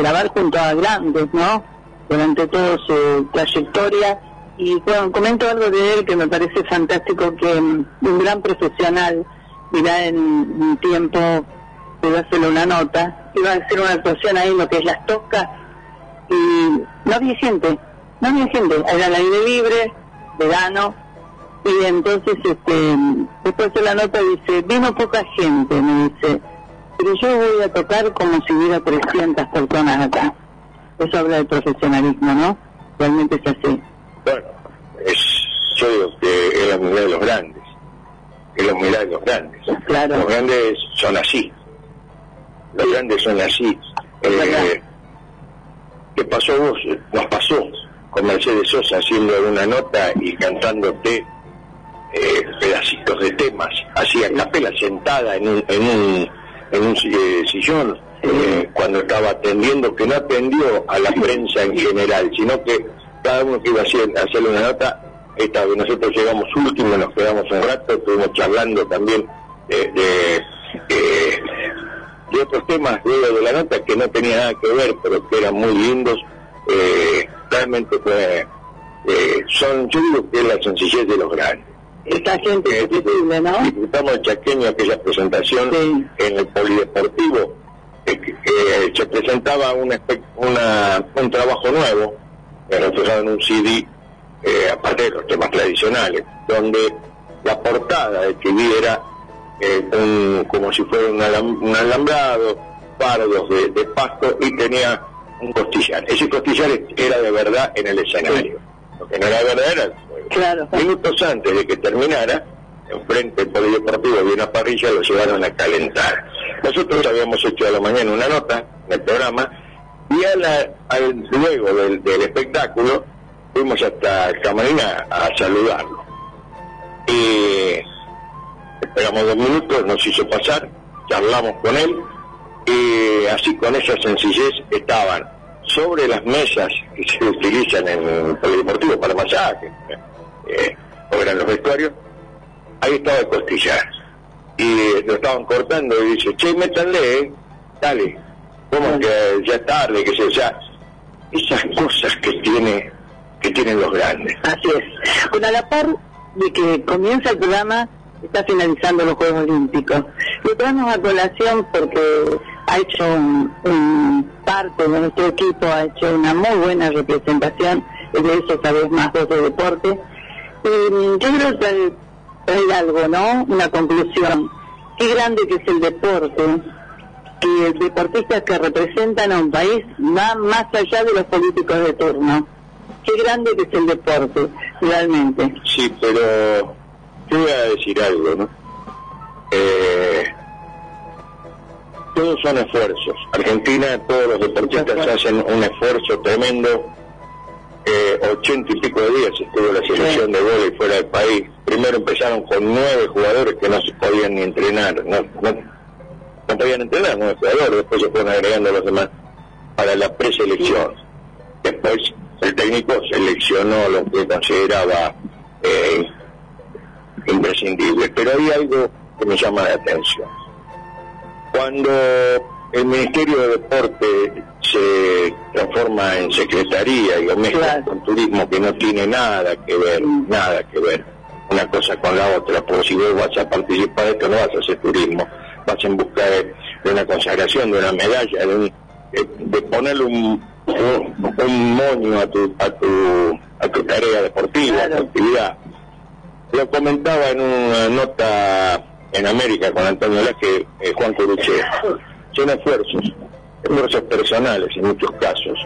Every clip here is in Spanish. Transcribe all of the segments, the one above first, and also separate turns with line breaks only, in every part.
grabar junto a grandes, ¿no? Durante toda su trayectoria. Y bueno, comento algo de él que me parece fantástico, que un gran profesional, mirá en un tiempo, pudo hacerle una nota, iba a hacer una actuación ahí lo que es las toscas, y no había gente, no había gente, era el aire libre, verano, y entonces este después de la nota dice, vino poca gente, me dice, pero yo voy a tocar como si hubiera 300 personas acá. Eso habla de profesionalismo, ¿no? Realmente es así.
Bueno, es, yo digo que es la humildad de los grandes, es la humildad de los grandes.
Claro.
Los grandes son así, los grandes son así. Eh, ¿Qué pasó vos? Nos pasó con Mercedes Sosa haciendo una nota y cantándote eh, pedacitos de temas, así a capela sentada en un, en un, en un eh, sillón, eh, cuando estaba atendiendo, que no atendió a la prensa en general, sino que cada uno que iba a hacer, hacerle una nota, esta nosotros llegamos último, nos quedamos un rato, estuvimos charlando también de, de, eh, de otros temas luego de la nota que no tenía nada que ver, pero que eran muy lindos. Eh, realmente fue, eh, son, yo digo que es la sencillez de los grandes.
Esta gente es posible, ¿no?
Disfrutamos el chaqueño, aquella presentación
Sí.
en el polideportivo, que, que se presentaba un, espe- una, un trabajo nuevo, reflejado en un CD, eh, aparte de los temas tradicionales, donde la portada del CD era eh, un- como si fuera un, alam- un alambrado, fardos de, de pasto y tenía un costillar. Ese costillar era de verdad en el escenario. Lo que no era verdad.
Claro.
Minutos antes de que terminara, enfrente del polideportivo había una parrilla, lo llevaron a calentar. Nosotros habíamos hecho a la mañana una nota en el programa y a la- al, luego del, del espectáculo fuimos hasta el camarín a, a saludarlo. Y esperamos dos minutos, nos hizo pasar, charlamos con él y así con esa sencillez estaban sobre las mesas que se utilizan en el polideportivo para masajes, eh, o eran los vestuarios, ahí estaba el costillar. Y lo estaban cortando y dice, che, métanle, eh, dale, como que ya es tarde, que se ya esas cosas que tiene que tienen los grandes.
Así es. Bueno, a la par de que comienza el programa, está finalizando los Juegos Olímpicos. Lo traemos a colación porque ha hecho un, un parte de nuestro equipo, ha hecho una muy buena representación, de eso sabes más vos de deporte. Y yo creo que traer algo, ¿no? Una conclusión. Qué grande que es el deporte, que deportistas que representan a un país va más allá de los políticos de turno. Qué grande que es el deporte, realmente.
Sí, pero te voy a decir algo, ¿no? Eh, todos son esfuerzos. Argentina, todos los deportistas hacen un esfuerzo tremendo. Eh, ochenta y pico de días estuvo la selección de vóley fuera del país. Primero empezaron con nueve jugadores que no se podían ni entrenar, no, no, no podían entrenar nueve jugadores, después se fueron agregando los demás para la preselección. Después el técnico seleccionó lo que consideraba eh, imprescindible. Pero hay algo que me llama la atención. Cuando el Ministerio de Deporte se transforma en secretaría y lo mezcla con turismo que no tiene nada que ver, nada que ver una cosa con la otra, porque si vos vas a participar de esto no vas a hacer turismo, vas en busca de, de una consagración, de una medalla, de, un- de- de ponerle un, un, un moño a tu, a tu, a tu tarea deportiva, a tu actividad. Lo comentaba en una nota en América con Antonio Laje, eh, Juan Coruche. Son esfuerzos, esfuerzos personales en muchos casos,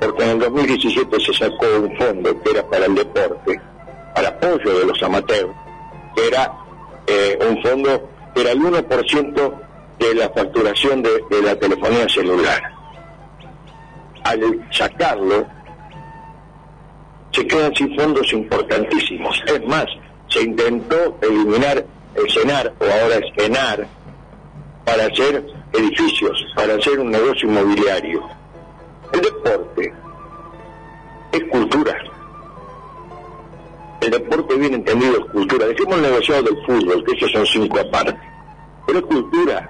porque en el 2017 se sacó un fondo que era para el deporte, para apoyo de los amateurs, que era eh, un fondo que era el 1% de la facturación de la telefonía celular. Al sacarlo, se quedan sin fondos importantísimos. Es más, se intentó eliminar el CENAR, o ahora es ENAR, para hacer edificios, para hacer un negocio inmobiliario. El deporte es cultura. El deporte bien entendido es cultura. Dejemos el negociado del fútbol, que esos son cinco aparte. Pero es cultura.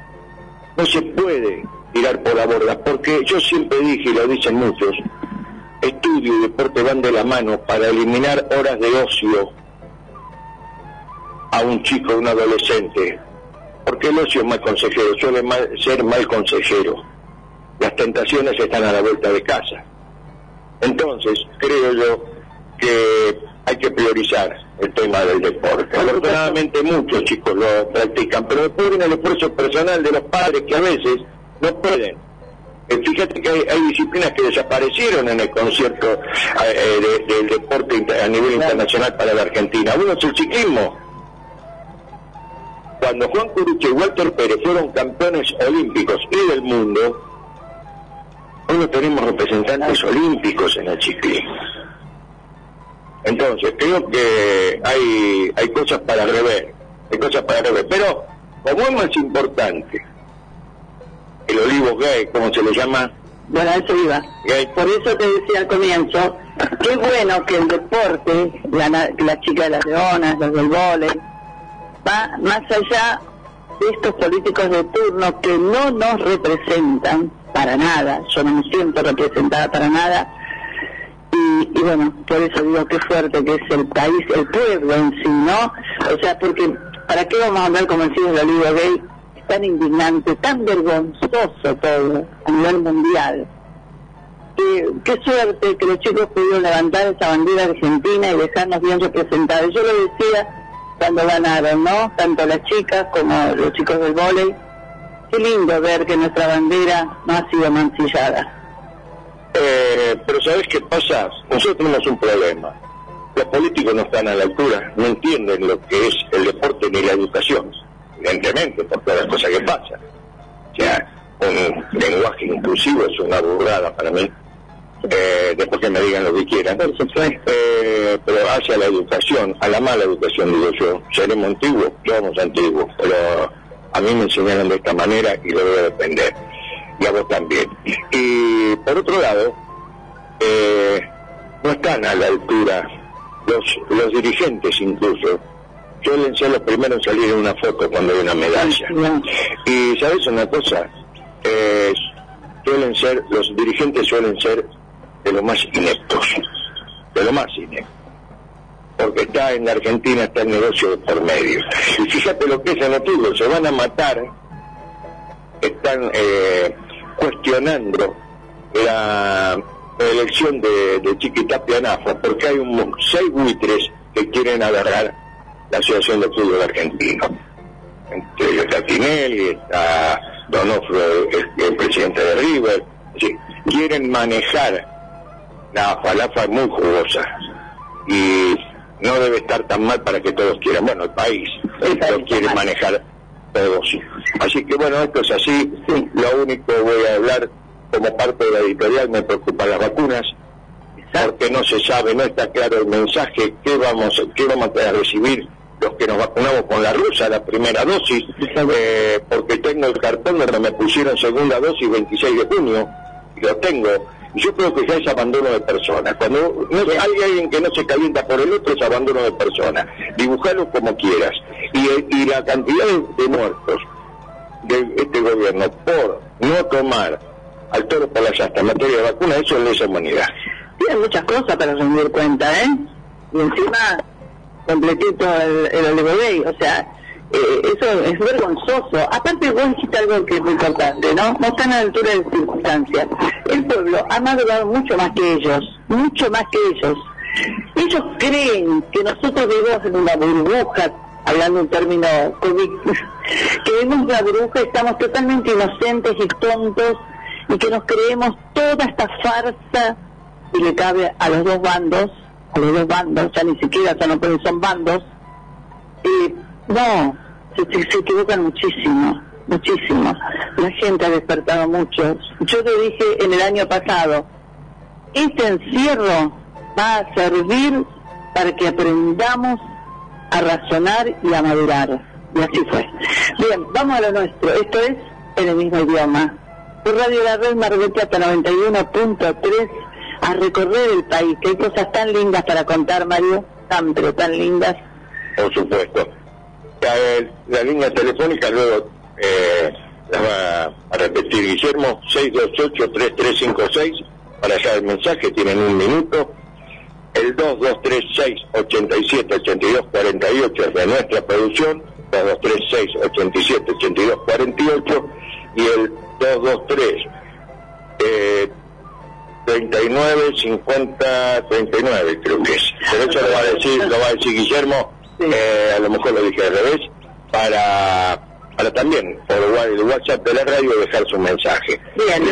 No se puede tirar por la borda, porque yo siempre dije, y lo dicen muchos, estudio y deporte van de la mano para eliminar horas de ocio a un chico, a un adolescente, porque el ocio es mal consejero, suele ser mal consejero. Las tentaciones están a la vuelta de casa. Entonces, creo yo que hay que priorizar el tema del deporte. Afortunadamente muchos chicos lo practican, pero después viene el esfuerzo personal de los padres que a veces no pueden. Eh, fíjate que hay, disciplinas que desaparecieron en el concierto eh, eh, del deporte a nivel internacional para la Argentina. Uno es el ciclismo. Cuando Juan Curucho y Walter Pérez fueron campeones olímpicos y del mundo, hoy no tenemos representantes olímpicos en el ciclismo. Entonces, creo que hay, hay cosas para rever, hay cosas para rever. Pero, como es más importante, el olivo gay, como se le llama.
Bueno, eso iba. Por eso te decía al comienzo, qué bueno que el deporte, la, la chica de las leonas, los del vóley, va más allá de estos políticos de turno que no nos representan para nada, yo no me siento representada para nada, y, bueno, por eso digo qué fuerte que es el país, el pueblo en sí, ¿no? O sea, porque ¿para qué vamos a andar convencidos de olivo gay? Es tan indignante, tan vergonzoso todo a nivel mundial. qué suerte que los chicos pudieron levantar esa bandera argentina y dejarnos bien representados. Yo lo decía cuando ganaron, ¿no? Tanto las chicas como los chicos del vóley. Qué lindo ver que nuestra bandera no ha sido mancillada.
Eh, pero ¿sabes qué pasa? Nosotros tenemos un problema. Los políticos no están a la altura, no entienden lo que es el deporte ni la educación, evidentemente, por todas las cosas que pasan. O sea, un lenguaje inclusivo es una burrada para mí. Eh, después que me digan lo que quieran. Eh, pero hacia la educación, a la mala educación, digo yo. Seremos antiguos, somos antiguos, pero a mí me enseñaron de esta manera y lo voy a defender y a vos también. Y por otro lado, eh, no están a la altura los, los dirigentes incluso. Suelen ser los primeros en salir en una foto cuando hay una medalla. Y sabes una cosa, eh, suelen ser, los dirigentes suelen ser de los más ineptos, de lo más ineptos porque está en la Argentina está el negocio por medio. Y fíjate lo que es el se van a matar, están eh, cuestionando la elección de, de Chiquitapia Nafa, porque hay un, seis buitres que quieren agarrar la Asociación de Fútbol Argentino. Entre ellos está Tinelli, está Donofrio, el, presidente de River. quieren manejar la AFA, la AFA es muy jugosa y no debe estar tan mal para que todos quieran. Bueno, el país lo quiere manejar Así que bueno, esto es así. Lo único voy a hablar como parte de la editorial, me preocupan las vacunas, porque no se sabe, no está claro el mensaje, qué vamos, qué vamos a recibir los que nos vacunamos con la rusa, la primera dosis, eh, porque tengo el cartón donde me pusieron segunda dosis 26 de junio, y lo tengo. Yo creo que ya es abandono de personas. Cuando no, hay alguien que no se calienta por el otro, es abandono de personas. Dibujalo como quieras. Y, y la cantidad de, muertos de este gobierno por no tomar al toro por la llanta en materia de vacuna, eso es lesa humanidad.
Tienen muchas cosas para rendir cuenta, ¿eh? Y encima, completito el, el o sea, eh, eso es vergonzoso. Aparte vos dijiste algo que es muy importante, ¿no? No están a la altura de circunstancias. El pueblo ha madurado mucho más que ellos, mucho más que ellos. Ellos creen que nosotros vivimos en una burbuja, hablando en términos COVID, que vivimos una burbuja estamos totalmente inocentes y tontos y que nos creemos toda esta farsa y le cabe a los dos bandos, a los dos bandos, ya ni siquiera ya no pueden, son bandos, y no, se, equivocan muchísimo, muchísimo. La gente ha despertado mucho. Yo te dije en el año pasado, este encierro va a servir para que aprendamos a razonar y a madurar. Y así fue. Bien, vamos a lo nuestro. Esto es en el mismo idioma. Por Radio La Red Marbete hasta 91.3 a recorrer el país, que hay cosas tan lindas para contar, Mario, tan pero tan lindas.
Por supuesto la, línea telefónica luego eh, las va a repetir Guillermo, 628-3356, para allá el mensaje, tienen un minuto. El 2236-87-8248 es de nuestra producción, 2236-87-8248, y el 223 eh, 39, 50, 39 creo que es. Pero eso lo va a decir, lo va a decir Guillermo, eh, a lo mejor lo dije al revés, para, para también por el WhatsApp de la radio dejar su mensaje. Bien,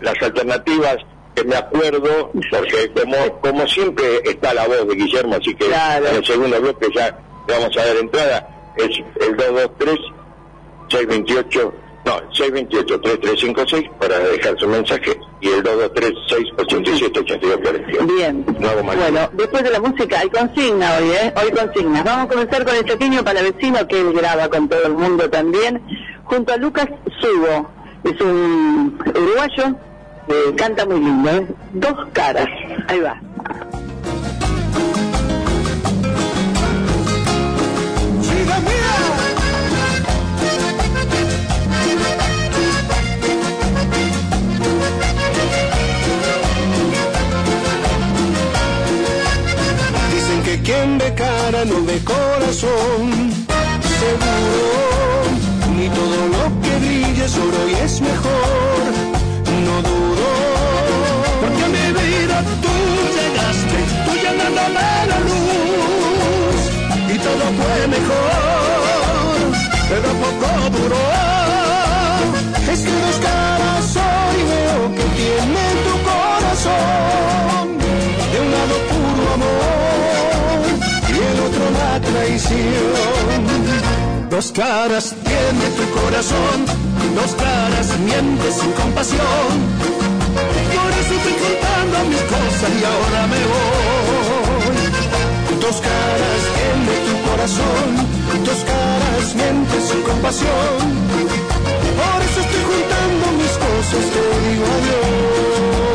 las alternativas que me acuerdo, porque como, como siempre está la voz de Guillermo, así que en el segundo bloque ya vamos a dar entrada, es el 223 628 no, 628-3356 para dejar su mensaje y el 223-687-8242.
Bien. bueno, después de la música hay consigna hoy, ¿eh? Hoy consigna. Vamos a comenzar con el pequeño palavecino que él graba con todo el mundo también, junto a Lucas Subo. Es un uruguayo que canta muy lindo, ¿eh? Dos caras. Ahí va.
Quien ve cara no ve corazón. Seguro, ni todo lo que brille es oro y es mejor. No dudo, porque a mi vida tú llegaste, tú llenándome la luz. Y todo fue mejor, pero poco duró. Es que dos caras hoy veo que tiene tu Dos caras tiene tu corazón, dos caras mientes sin compasión. Por eso estoy contando mis cosas y ahora me voy. Dos caras tiene tu corazón, dos caras mientes sin compasión. Por eso estoy juntando mis cosas, te digo adiós.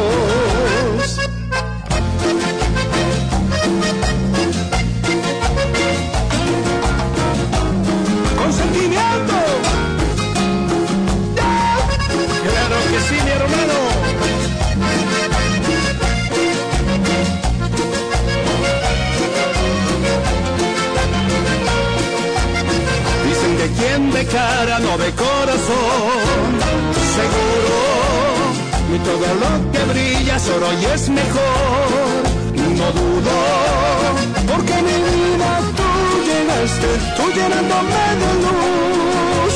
Ve cara no ve corazón. Seguro, y todo lo que brilla solo y es mejor. No dudo, porque mi vida tú llegaste, tú llenándome de luz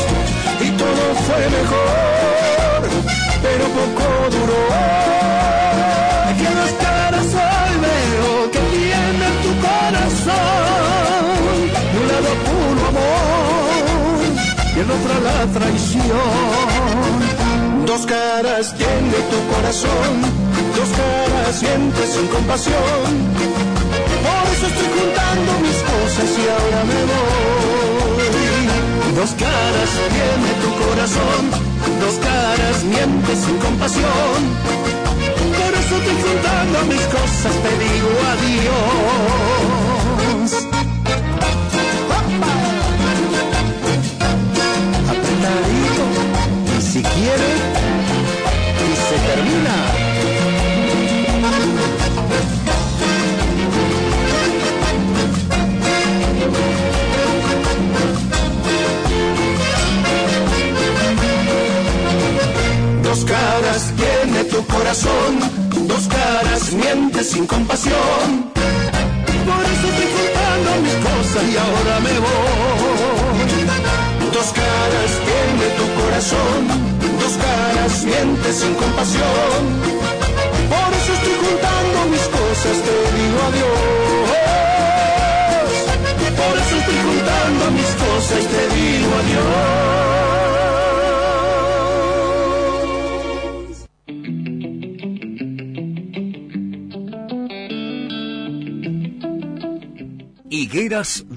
y todo fue mejor, pero poco duró. Las caras hoy veo que tiene tu corazón, un lado el otro la traición. Dos caras tiene tu corazón, dos caras sientes sin compasión. Por eso estoy juntando mis cosas y ahora me voy. Dos caras tiene tu corazón, dos caras mientes sin compasión. Por eso estoy juntando mis cosas, te digo adiós. Apretadito, y se termina. Dos caras tiene tu corazón, dos caras mientes sin compasión. Por eso estoy contando mis cosas y ahora me voy. Dos caras tiene tu corazón, caras mientes sin compasión. Por eso estoy contando mis cosas, te digo adiós. Por eso estoy contando mis cosas, te digo adiós.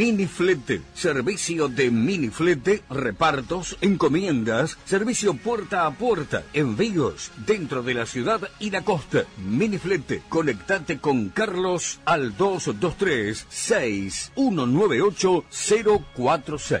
Miniflete, servicio de miniflete, repartos, encomiendas, servicio puerta a puerta, envíos dentro de la ciudad y la costa. Miniflete, conectate con Carlos al 223 6198 046.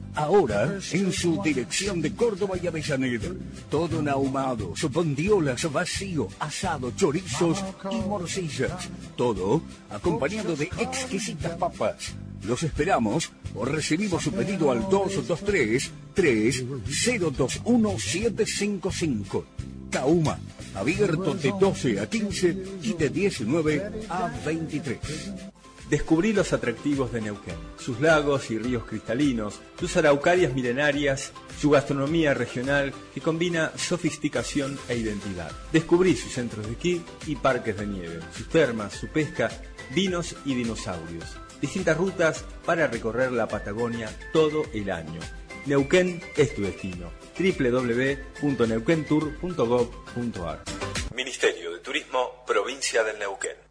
Ahora, en su dirección de Córdoba y Avellaneda, todo ahumado, bondiolas, vacío, asado, chorizos y morcillas. Todo acompañado de exquisitas papas. Los esperamos o recibimos su pedido al 223 3021 755. Cauma, abierto de 12 a 15 y de 19 a 23.
Descubrí los atractivos de Neuquén, sus lagos y ríos cristalinos, sus araucarias milenarias, su gastronomía regional que combina sofisticación e identidad. Descubrí sus centros de esquí y parques de nieve, sus termas, su pesca, vinos y dinosaurios. Distintas rutas para recorrer la Patagonia todo el año. Neuquén es tu destino. www.neuquentour.gov.ar Ministerio de Turismo, Provincia del Neuquén.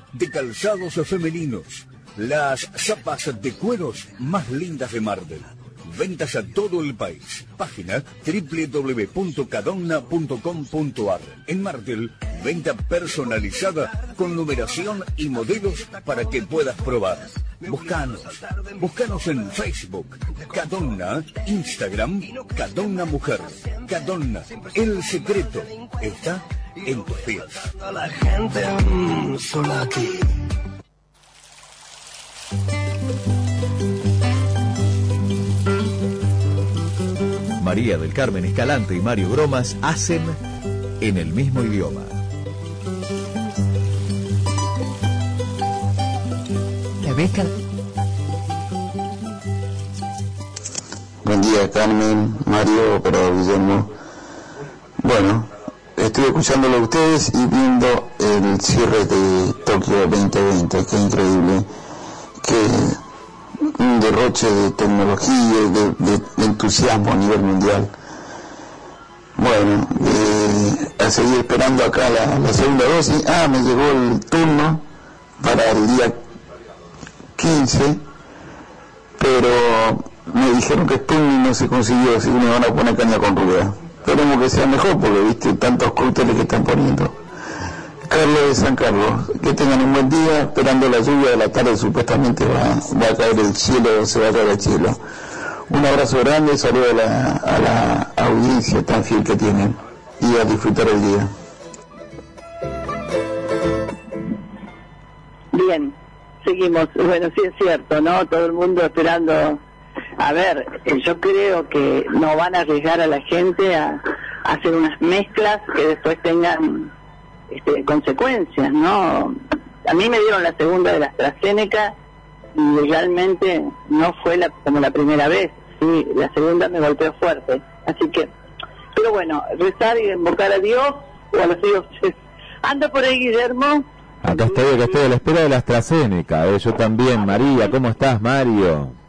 de calzados femeninos. Las zapas de cueros más lindas de Mardel. Ventas a todo el país. Página www.cadonna.com.ar. En Mardel, venta personalizada con numeración y modelos para que puedas probar. Buscanos. Buscanos en Facebook. Cadonna. Instagram. Cadonna Mujer. Cadonna. El secreto está en pies. La gente mm, solo aquí.
María del Carmen Escalante y Mario Bromas hacen en el mismo idioma.
La beca.
Buen día Carmen, Mario, pero Guillermo. Bueno, estoy escuchándolo a ustedes y viendo el cierre de Tokio 2020, qué increíble, que un derroche de tecnología y de, entusiasmo a nivel mundial. Bueno, eh, a seguir esperando acá la, segunda dosis. Ah, me llegó el turno para el día 15, pero me dijeron que Sputnik no se consiguió, así que me van a poner caña con rueda. Esperemos que sea mejor porque viste tantos cócteles que están poniendo. Carlos de San Carlos, que tengan un buen día, esperando la lluvia de la tarde supuestamente va, a caer el cielo, se va a caer el cielo. Un abrazo grande, saludo a la, a la audiencia tan fiel que tienen y a disfrutar el día.
Bien, seguimos. Bueno, sí es cierto, ¿no? Todo el mundo esperando a ver, eh, yo creo que no van a arriesgar a la gente a, hacer unas mezclas que después tengan este, consecuencias, ¿no? A mí me dieron la segunda de la AstraZeneca y realmente no fue la, como la primera vez, sí, la segunda me golpeó fuerte. Así que, pero bueno, rezar y invocar a Dios o a los dioses. Anda por ahí, Guillermo.
Acá estoy, acá estoy a la espera de la AstraZeneca. Eh, yo también, María. ¿Cómo estás, Mario?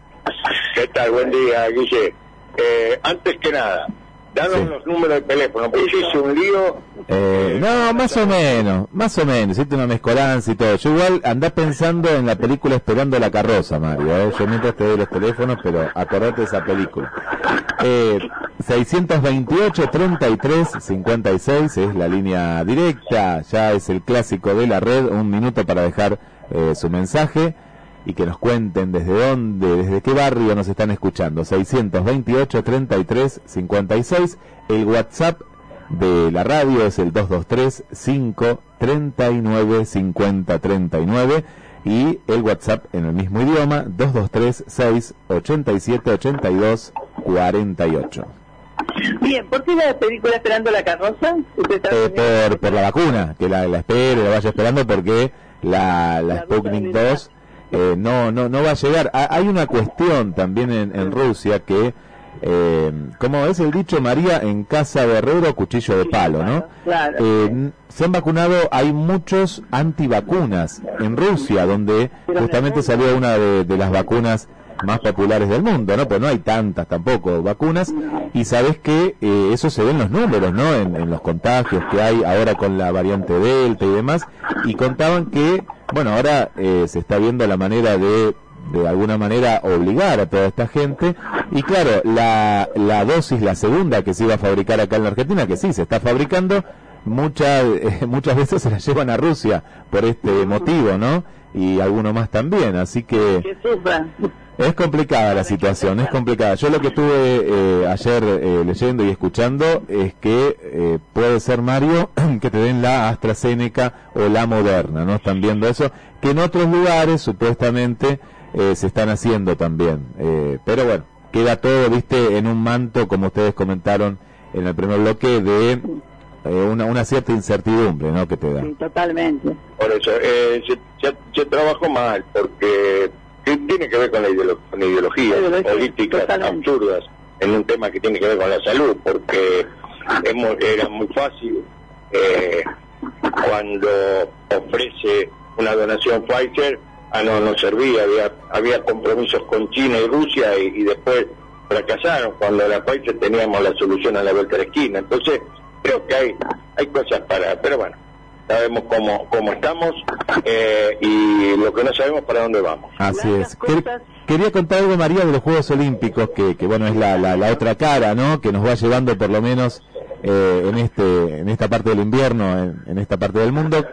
¿Qué tal? Buen día, Guille. Eh, antes que nada, danos los números de teléfono, porque hice un lío.
Eh, no, más o menos, más o menos. Hiciste una mezcolanza y todo. Yo igual andás pensando en la película Esperando la carroza, Mario. ¿eh? Yo mientras te doy los teléfonos, pero acordate de esa película. Eh, 628 33 56 es la línea directa, ya es el clásico de la red, un minuto para dejar eh, su mensaje y que nos cuenten desde dónde, desde qué barrio nos están escuchando. 628 33 56, el WhatsApp de la radio es el 223 5 39 50 39 y el WhatsApp en el mismo idioma 223 6 87 82 48.
Bien, ¿por qué la película Esperando la carroza?
Eh, por, por la vacuna, que la, la espere, la vaya esperando porque la, la,
La
Sputnik
ruta de
2 eh, no, no, no va a llegar. Ha- Hay una cuestión también en, en Rusia que, eh, como es el dicho María, en casa de herrero, cuchillo de palo, ¿no?
Claro.
Eh, se han vacunado, hay muchos antivacunas en Rusia, donde justamente
me-
salió una de, de las vacunas más populares del mundo, ¿no? Pues no hay tantas tampoco vacunas. Y sabes que eh, eso se ve en los números, ¿no? En, los contagios que hay ahora con la variante Delta y demás. Y contaban que, bueno, ahora eh, se está viendo la manera de de alguna manera obligar a toda esta gente y claro la, la dosis la segunda que se iba a fabricar acá en la Argentina que sí se está fabricando muchas muchas veces se la llevan a Rusia por este motivo no y alguno más también así que
Que sufra.
Es complicada la situación, es complicada. Yo lo que estuve eh, ayer eh, leyendo y escuchando es que eh, puede ser, Mario, que te den la AstraZeneca o la Moderna, ¿no? Están viendo eso, que en otros lugares supuestamente eh, se están haciendo también. Eh, pero bueno, queda todo, viste, en un manto, como ustedes comentaron en el primer bloque, de eh, una, una cierta incertidumbre, ¿no? Que te da.
Sí, totalmente.
Por eso, eh, se trabajó mal, porque que tiene que ver con la, ideolo- con la ideología,
Ideología,
políticas
totalmente.
absurdas en un tema que tiene que ver con la salud, porque muy- era muy fácil eh, cuando ofrece una donación Pfizer, ah no, no servía, había, había compromisos con China y Rusia y, y después fracasaron, cuando la Pfizer teníamos la solución a la vuelta de la esquina, entonces creo que hay, hay cosas para, pero bueno, sabemos cómo, cómo estamos eh, y lo que no sabemos para dónde vamos.
Así es. Quer- quería contar algo, María, de los Juegos Olímpicos, que, que bueno, es la, la, la otra cara, ¿no? Que nos va llevando por lo menos eh, en, este, en esta parte del invierno, en, en esta parte del mundo.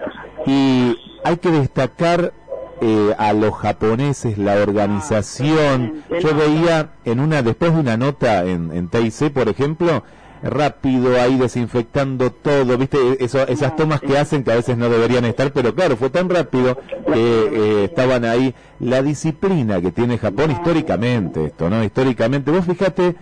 Y hay que destacar eh, a los japoneses, la organización.
totalmente,
Yo veía en una, después de una nota en, en TIC, por ejemplo, rápido ahí desinfectando todo, viste, Eso, esas tomas que hacen que a veces no deberían estar, pero claro, fue tan rápido que eh, estaban ahí. La disciplina que tiene Japón históricamente, esto, ¿no? Históricamente, vos fíjate,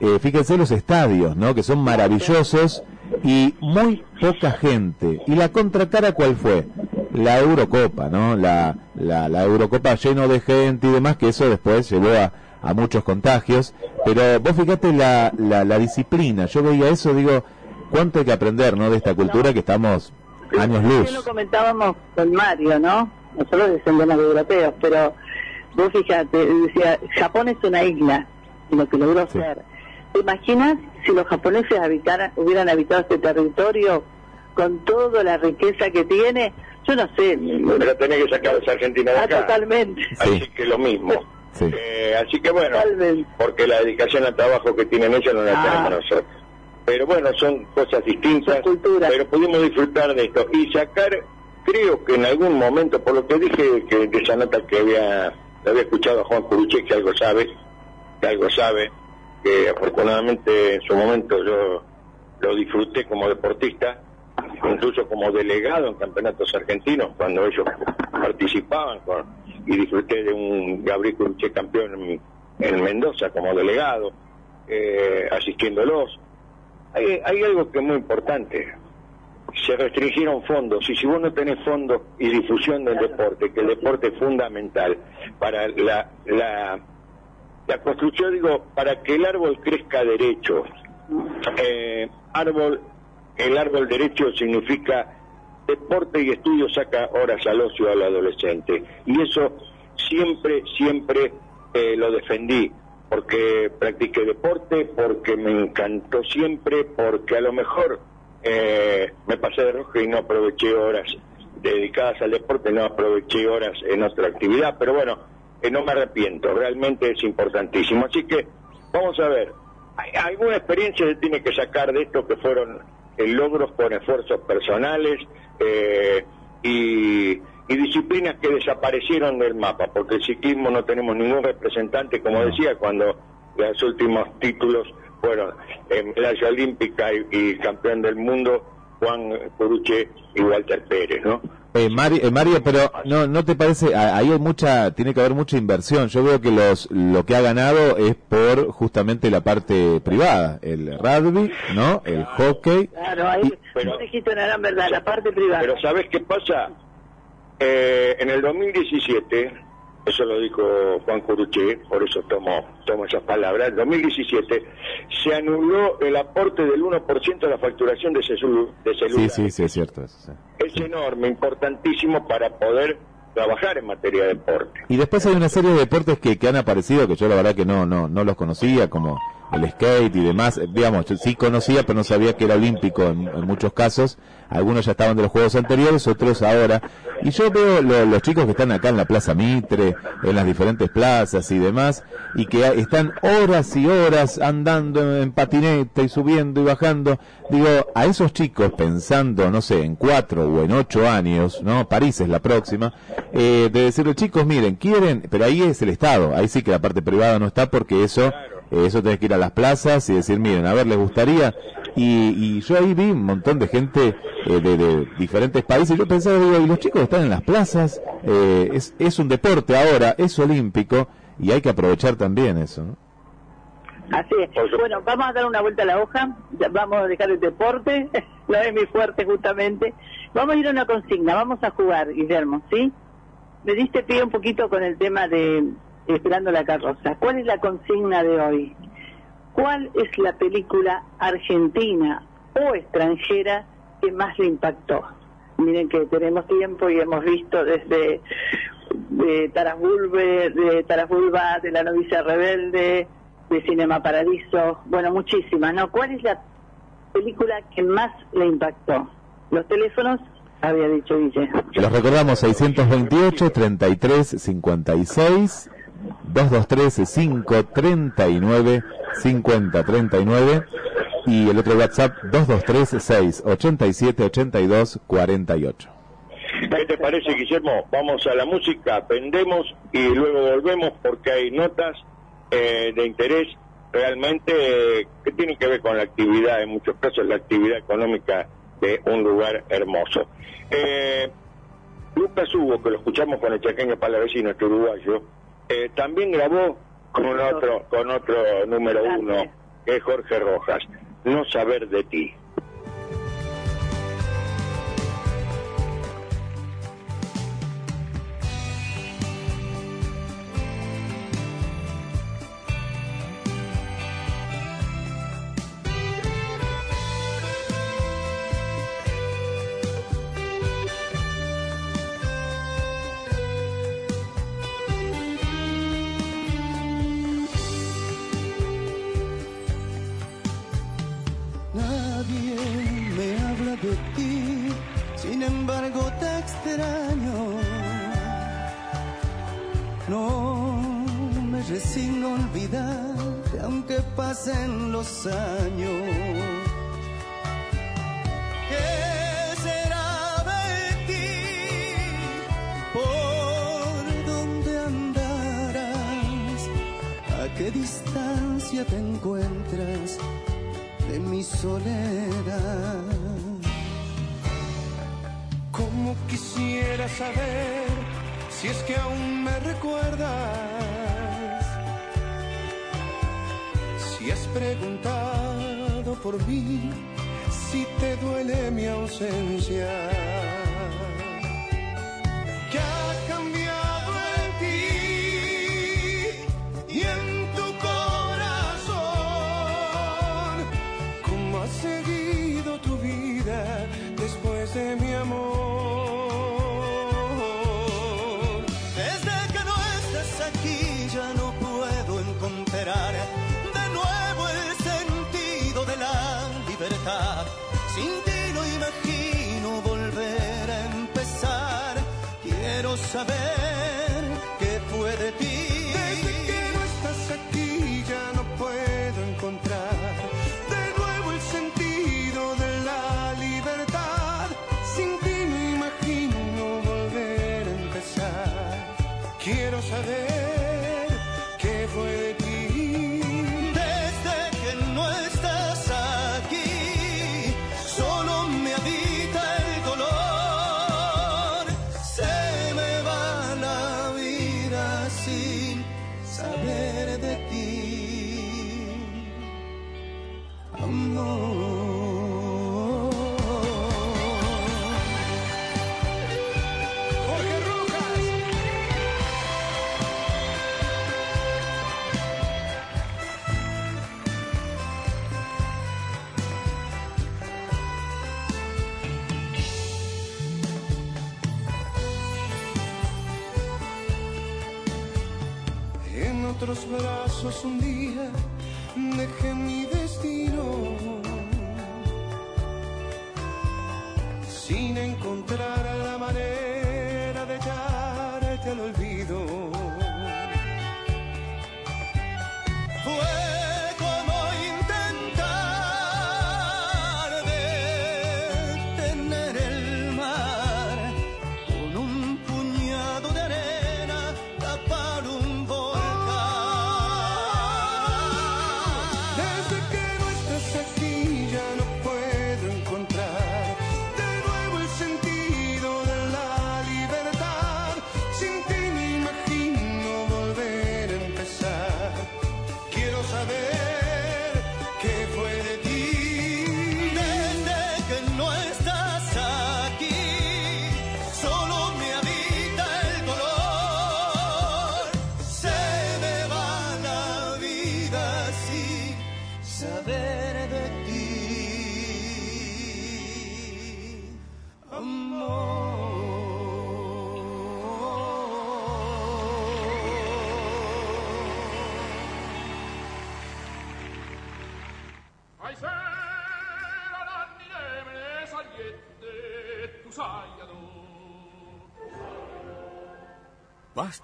eh, fíjense los estadios, ¿no? Que son maravillosos y muy poca gente. ¿Y la contracara cuál fue? La Eurocopa, ¿no? La, la, la Eurocopa lleno de gente y demás, que eso después llevó a, a muchos contagios. Pero vos fíjate la, la, la disciplina. Yo veía eso, digo, cuánto hay que aprender, ¿no? De esta cultura que estamos años
Recién lo
luz.
comentábamos con Mario, ¿no? Nosotros descendemos de europeos, pero vos fíjate, decía, Japón es una isla, y lo que logró
Sí.
ser. ¿Te imaginas si los japoneses habitaran, hubieran habitado este territorio con toda la riqueza que tiene? Yo no sé.
Pero tenés que sacar a esa Argentina de
Ah,
acá.
totalmente.
Así
Sí.
que lo mismo.
Sí.
Eh, así que bueno, porque la dedicación al trabajo que tienen ellos no la
Ah.
tenemos nosotros. Pero bueno, son cosas distintas, pero pudimos disfrutar de esto y sacar, creo que en algún momento, por lo que dije que de esa nota que había, había escuchado a Juan Curuche, que algo sabe, que algo sabe, que afortunadamente en su momento yo lo disfruté como deportista, incluso como delegado en campeonatos argentinos, cuando ellos participaban con, y disfruté de un Gabriel Curuche campeón en, en Mendoza como delegado, eh, asistiéndolos. Hay, hay algo que es muy importante. se restringieron fondos y si vos no tenés fondos y difusión del deporte, que el deporte es fundamental para la, la, la construcción, digo, para que el árbol crezca derecho. Eh, árbol, el árbol derecho significa deporte y estudio saca horas al ocio al adolescente. Y eso siempre, siempre eh, lo defendí, porque practiqué deporte, porque me encantó siempre, porque a lo mejor eh, me pasé de rojo y no aproveché horas dedicadas al deporte, no aproveché horas en otra actividad, pero bueno, eh, no me arrepiento, realmente es importantísimo. Así que vamos a ver, alguna experiencia se tiene que sacar de esto que fueron logros con esfuerzos personales y y disciplinas que desaparecieron del mapa, porque el ciclismo no tenemos ningún representante, como decía, cuando los últimos títulos fueron en medalla olímpica y, campeón del mundo Juan Curuche y Walter Pérez, ¿no?
Eh, Mario, eh, Mario, pero no, no te parece, ahí hay mucha, tiene que haber mucha inversión. Yo veo que los, lo que ha ganado es por justamente la parte privada, el rugby, ¿no? El hockey.
Claro, ahí, pero, dijiste una gran verdad, la parte privada.
Pero ¿sabes qué pasa? Eh, en el 2017, eso lo dijo Juan Curuché, por eso tomo, tomo esas palabras, en 2017 se anuló el aporte del 1% de la facturación de, celu de
Sí, sí, sí, es cierto.
Es enorme, importantísimo para poder trabajar en materia de deporte.
Y después hay una serie de deportes que, que han aparecido que yo la verdad que no, no, no los conocía, como el skate y demás, eh, digamos, sí conocía, pero no sabía que era olímpico en, muchos casos. Algunos ya estaban de los Juegos anteriores, otros ahora. Y yo veo los chicos que están acá en la Plaza Mitre, en las diferentes plazas y demás, y que están horas y horas andando en, patineta y subiendo y bajando. Digo, a esos chicos pensando, no sé, en cuatro o en ocho años, ¿no? París es la próxima, eh, de decirle, chicos, miren, quieren, pero ahí es el Estado, ahí sí que la parte privada no está porque eso... eso tenés que ir a las plazas y decir, miren, a ver, ¿les gustaría? Y, yo ahí vi un montón de gente eh, de, diferentes países. Yo pensaba, digo, y los chicos están en las plazas, eh, es, es un deporte ahora, es olímpico y hay que aprovechar también eso, ¿no?
Así es. Bueno, vamos a dar una vuelta a la hoja, vamos a dejar el deporte, no es mi fuerte justamente. Vamos a ir a una consigna, vamos a jugar, Guillermo, ¿sí? Me diste pie un poquito con el tema de, Esperando la carroza. ¿Cuál es la consigna de hoy? ¿Cuál es la película argentina o extranjera que más le impactó? Miren que tenemos tiempo y hemos visto desde de Tarasbulbe, de Tarasbulba, de La novicia rebelde, de Cinema Paradiso, bueno, muchísimas, ¿no? ¿Cuál es la película que más le impactó? Los teléfonos había dicho Guille.
Los recordamos 628 33 56 223-539-5039 y el otro WhatsApp 223-687-8248.
¿Qué te parece, Guillermo? Vamos a la música, aprendemos y luego volvemos porque hay notas eh, de interés realmente eh, que tienen que ver con la actividad, en muchos casos la actividad económica de un lugar hermoso. Eh, Lucas Hugo, que lo escuchamos con el chaqueño palavecino, este uruguayo, eh, también grabó con otro, con otro número uno, que es Jorge Rojas, No saber de ti.
sin olvidar, aunque pasen los años. ¿Qué será de ti? ¿Por dónde andarás? ¿A qué distancia te encuentras de mi soledad? Como quisiera saber si es que aún me recuerdas Y
has preguntado por mí si te duele mi
ausencia.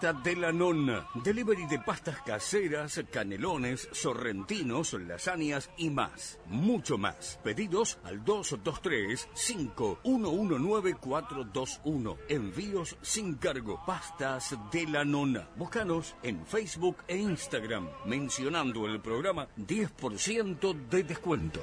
De la nonna. Delivery de pastas caseras, canelones, sorrentinos, lasañas y más. Mucho más. Pedidos al 223-5119-421. Envíos sin cargo. Pastas de la nonna. Búscanos en Facebook e Instagram. Mencionando el programa 10% de descuento.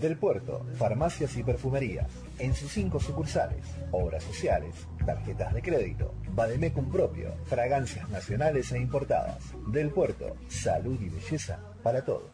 Del Puerto, farmacias y perfumerías. En sus cinco sucursales, obras sociales, tarjetas de crédito, Bademecum propio, fragancias nacionales e importadas. Del Puerto, salud y belleza para todos.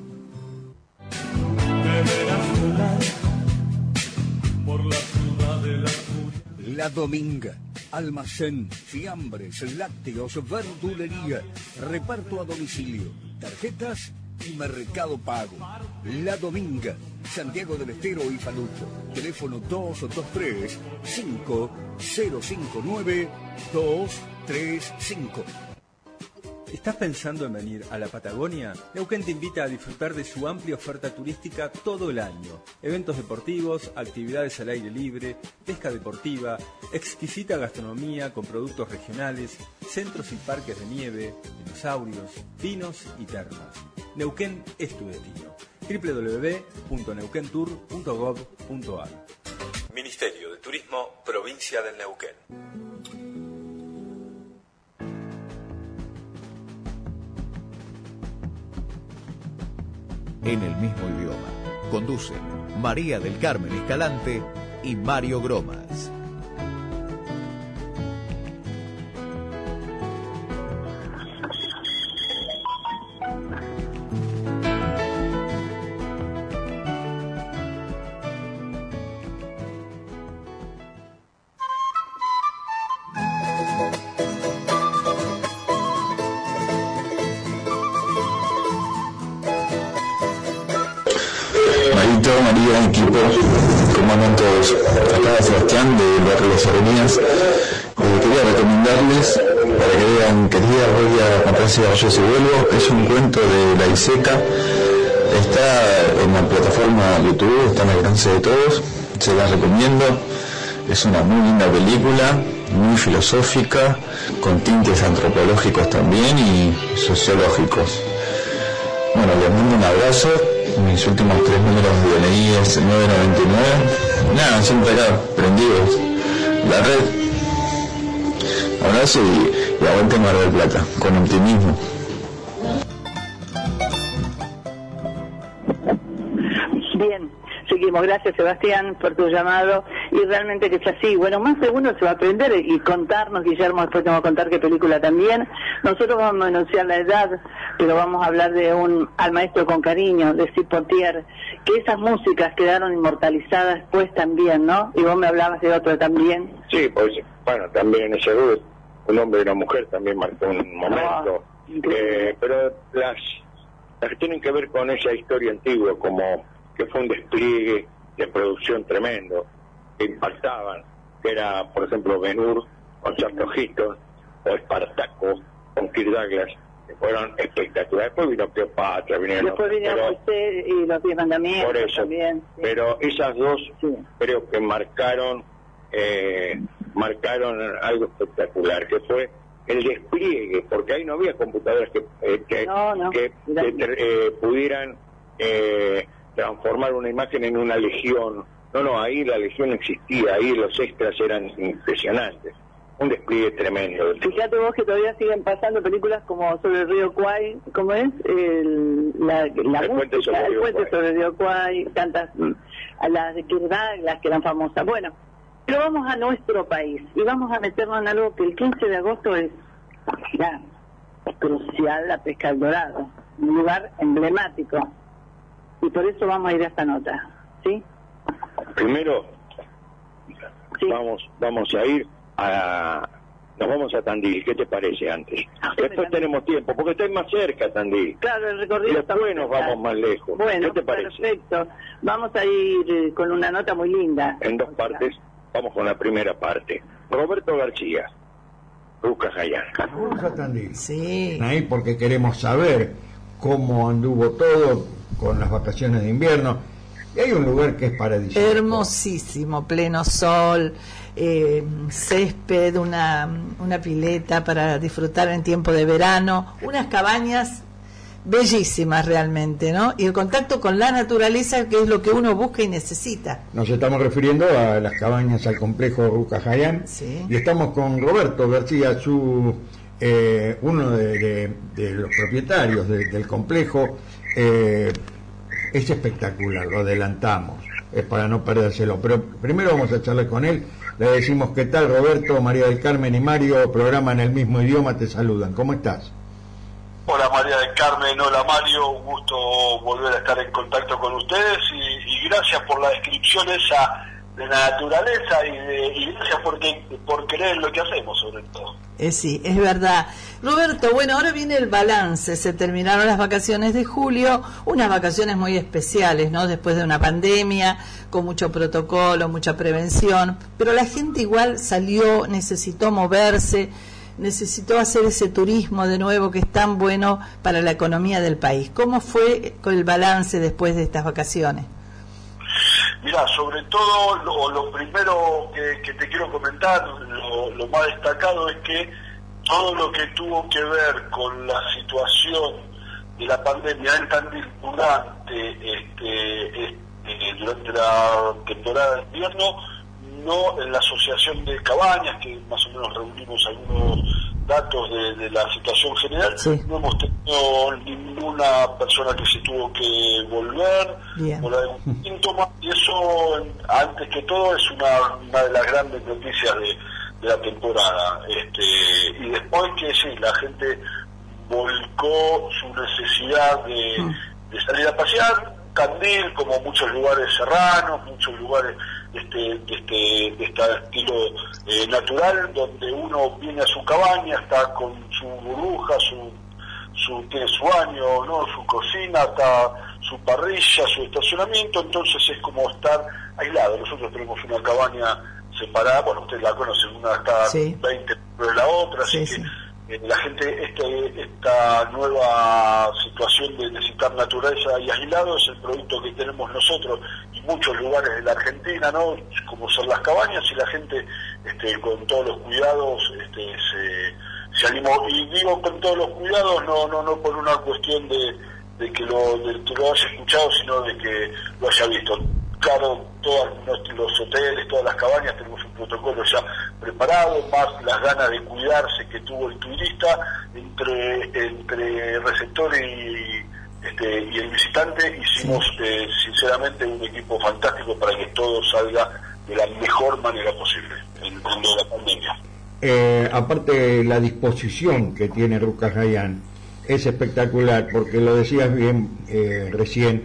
La
Dominga. Almacén, fiambres, lácteos, verdulería, reparto a domicilio, tarjetas y mercado pago. La Dominga, Santiago del Estero y Falucho. Teléfono 223 5059 235.
¿Estás pensando en venir a la Patagonia? Neuquén te invita a disfrutar de su amplia oferta turística todo el año. Eventos deportivos, actividades al aire libre, pesca deportiva, exquisita gastronomía con productos regionales, centros y parques de nieve, dinosaurios, vinos y termas. Neuquén es tu destino. www.neuquentour.gov.ar Ministerio de Turismo, Provincia del Neuquén.
En el mismo idioma. Conducen María del Carmen Escalante y Mario Gromas.
Las Avenidas. Eh, quería recomendarles, para que vean, querida, voy a Yo si vuelvo, es un cuento de la ISECA, está en la plataforma YouTube, está al alcance de todos, se la recomiendo, es una muy linda película, muy filosófica, con tintes antropológicos también y sociológicos. Bueno, les mando un abrazo. Mis últimos tres números de DNI es 999. Nada, siempre acá, prendidos. La red. Abrazo y, y aguante Mar del Plata, con optimismo.
Gracias, Sebastián, por tu llamado. Y realmente que es así. Bueno, más de uno se va a aprender y contarnos, Guillermo, después te vamos a contar qué película también. Nosotros vamos a anunciar la edad, pero vamos a hablar de un Al Maestro con Cariño, de Cipotier, que esas músicas quedaron inmortalizadas después también, ¿no? Y vos me hablabas de otro también.
Sí, pues bueno, también ese un hombre y una mujer también marcó un momento. Eh, pero las, las que tienen que ver con esa historia antigua, como que fue un despliegue de producción tremendo, que impactaban, que era, por ejemplo, Benur con Charlton Heston, o Espartaco con Kirk Douglas, que fueron espectaculares. Después vino Cleopatra, vinieron
Después vinieron Moisés y los diez mandamientos
por eso.
también. sí.
Pero esas dos creo que marcaron eh, marcaron algo espectacular, que fue el despliegue, porque ahí no había computadoras que, eh, que,
No, no,
que- eh, pudieran eh, transformar una imagen en una legión. No, no, ahí la legión existía, ahí los extras eran impresionantes. Un despliegue tremendo.
Fíjate vos que todavía siguen pasando películas como sobre el río Kwai, ¿cómo es? El, la, la
El puente sobre el
el
río
puente
Kwai.
sobre el río Kwai, tantas, mm, a las de Kirk Douglas que eran famosas. Bueno, pero vamos a nuestro país y vamos a meternos en algo que el 15 de agosto es ya, crucial, la pesca del dorado, un lugar emblemático. Y por eso vamos a ir a esta nota, ¿sí?
Primero, vamos, vamos a ir a Nos vamos a Tandil, ¿qué te parece antes? Después tenemos tiempo, porque estoy más cerca Tandil.
Claro, el
Y
recorrido está
después nos vamos más lejos.
Bueno,
¿Qué te parece?
perfecto. Vamos a ir eh, con una nota muy linda.
En dos partes, vamos con la primera parte. Roberto García, Lucas Jayán.
Vamos a Tandil.
Sí.
Ahí porque queremos saber cómo anduvo todo con las vacaciones de invierno. Y hay un lugar que es paradisíaco.
Hermosísimo, pleno sol, eh, césped, una, una pileta para disfrutar en tiempo de verano, unas cabañas bellísimas realmente, ¿no? Y el contacto con la naturaleza, que es lo que uno busca y necesita.
Nos estamos refiriendo a las cabañas al complejo Rucajayán
Sí.
y estamos con Roberto García, su, eh, uno de, los propietarios de- del complejo. Eh, es espectacular, lo adelantamos, es para no perdérselo. Pero primero vamos a charlar con él. Le decimos qué tal Roberto, María del Carmen y Mario, programa en el mismo idioma, te saludan. ¿Cómo estás?
Hola María del Carmen, hola Mario, un gusto volver a estar en contacto con ustedes y, gracias por la descripción esa de la naturaleza y, de- y gracias por, por querer lo que hacemos sobre todo.
Eh, sí, es verdad. Roberto, bueno, ahora viene el balance. Se terminaron las vacaciones de julio, unas vacaciones muy especiales, ¿no? Después de una pandemia, con mucho protocolo, mucha prevención. Pero la gente igual salió, necesitó moverse, necesitó hacer ese turismo de nuevo que es tan bueno para la economía del país. ¿Cómo fue el balance después de estas vacaciones?
Mira, sobre todo lo, lo primero que, te quiero comentar, lo, más destacado es que todo lo que tuvo que ver con la situación de la pandemia en Tandil durante, este, este, durante la temporada de invierno, no en la asociación de cabañas, que más o menos reunimos algunos datos de, de la situación general, no hemos tenido ninguna persona que se tuvo que volver
Bien.
por algún síntoma y eso antes que todo es una, una de las grandes noticias de, de la temporada. Este y después que sí la gente volcó su necesidad de, de salir a pasear Candil como muchos lugares serranos muchos lugares este, de este, de este estilo eh, natural donde uno viene a su cabaña está con su burbuja su su, tiene su baño, ¿no? su cocina, está su parrilla, su estacionamiento, entonces es como estar aislado. Nosotros tenemos una cabaña separada, bueno, ustedes la conocen, una está
Sí.
20 metros de la otra, así
Sí,
que la gente, este, esta nueva situación de necesitar naturaleza y aislado es el producto que tenemos nosotros y muchos lugares de la Argentina, ¿no? Como son las cabañas y la gente este, con todos los cuidados este, se se animó y digo con todos los cuidados no no no por una cuestión de, de que lo de que lo haya escuchado sino de que lo haya visto claro todos los hoteles todas las cabañas tenemos protocolo ya preparado más las ganas de cuidarse que tuvo el turista entre entre receptor y este, y el visitante hicimos eh, sinceramente un equipo fantástico para que todo salga de la mejor manera posible en, lo de la pandemia.
Eh, aparte la disposición que tiene Rucajayán es espectacular porque lo decías bien eh, recién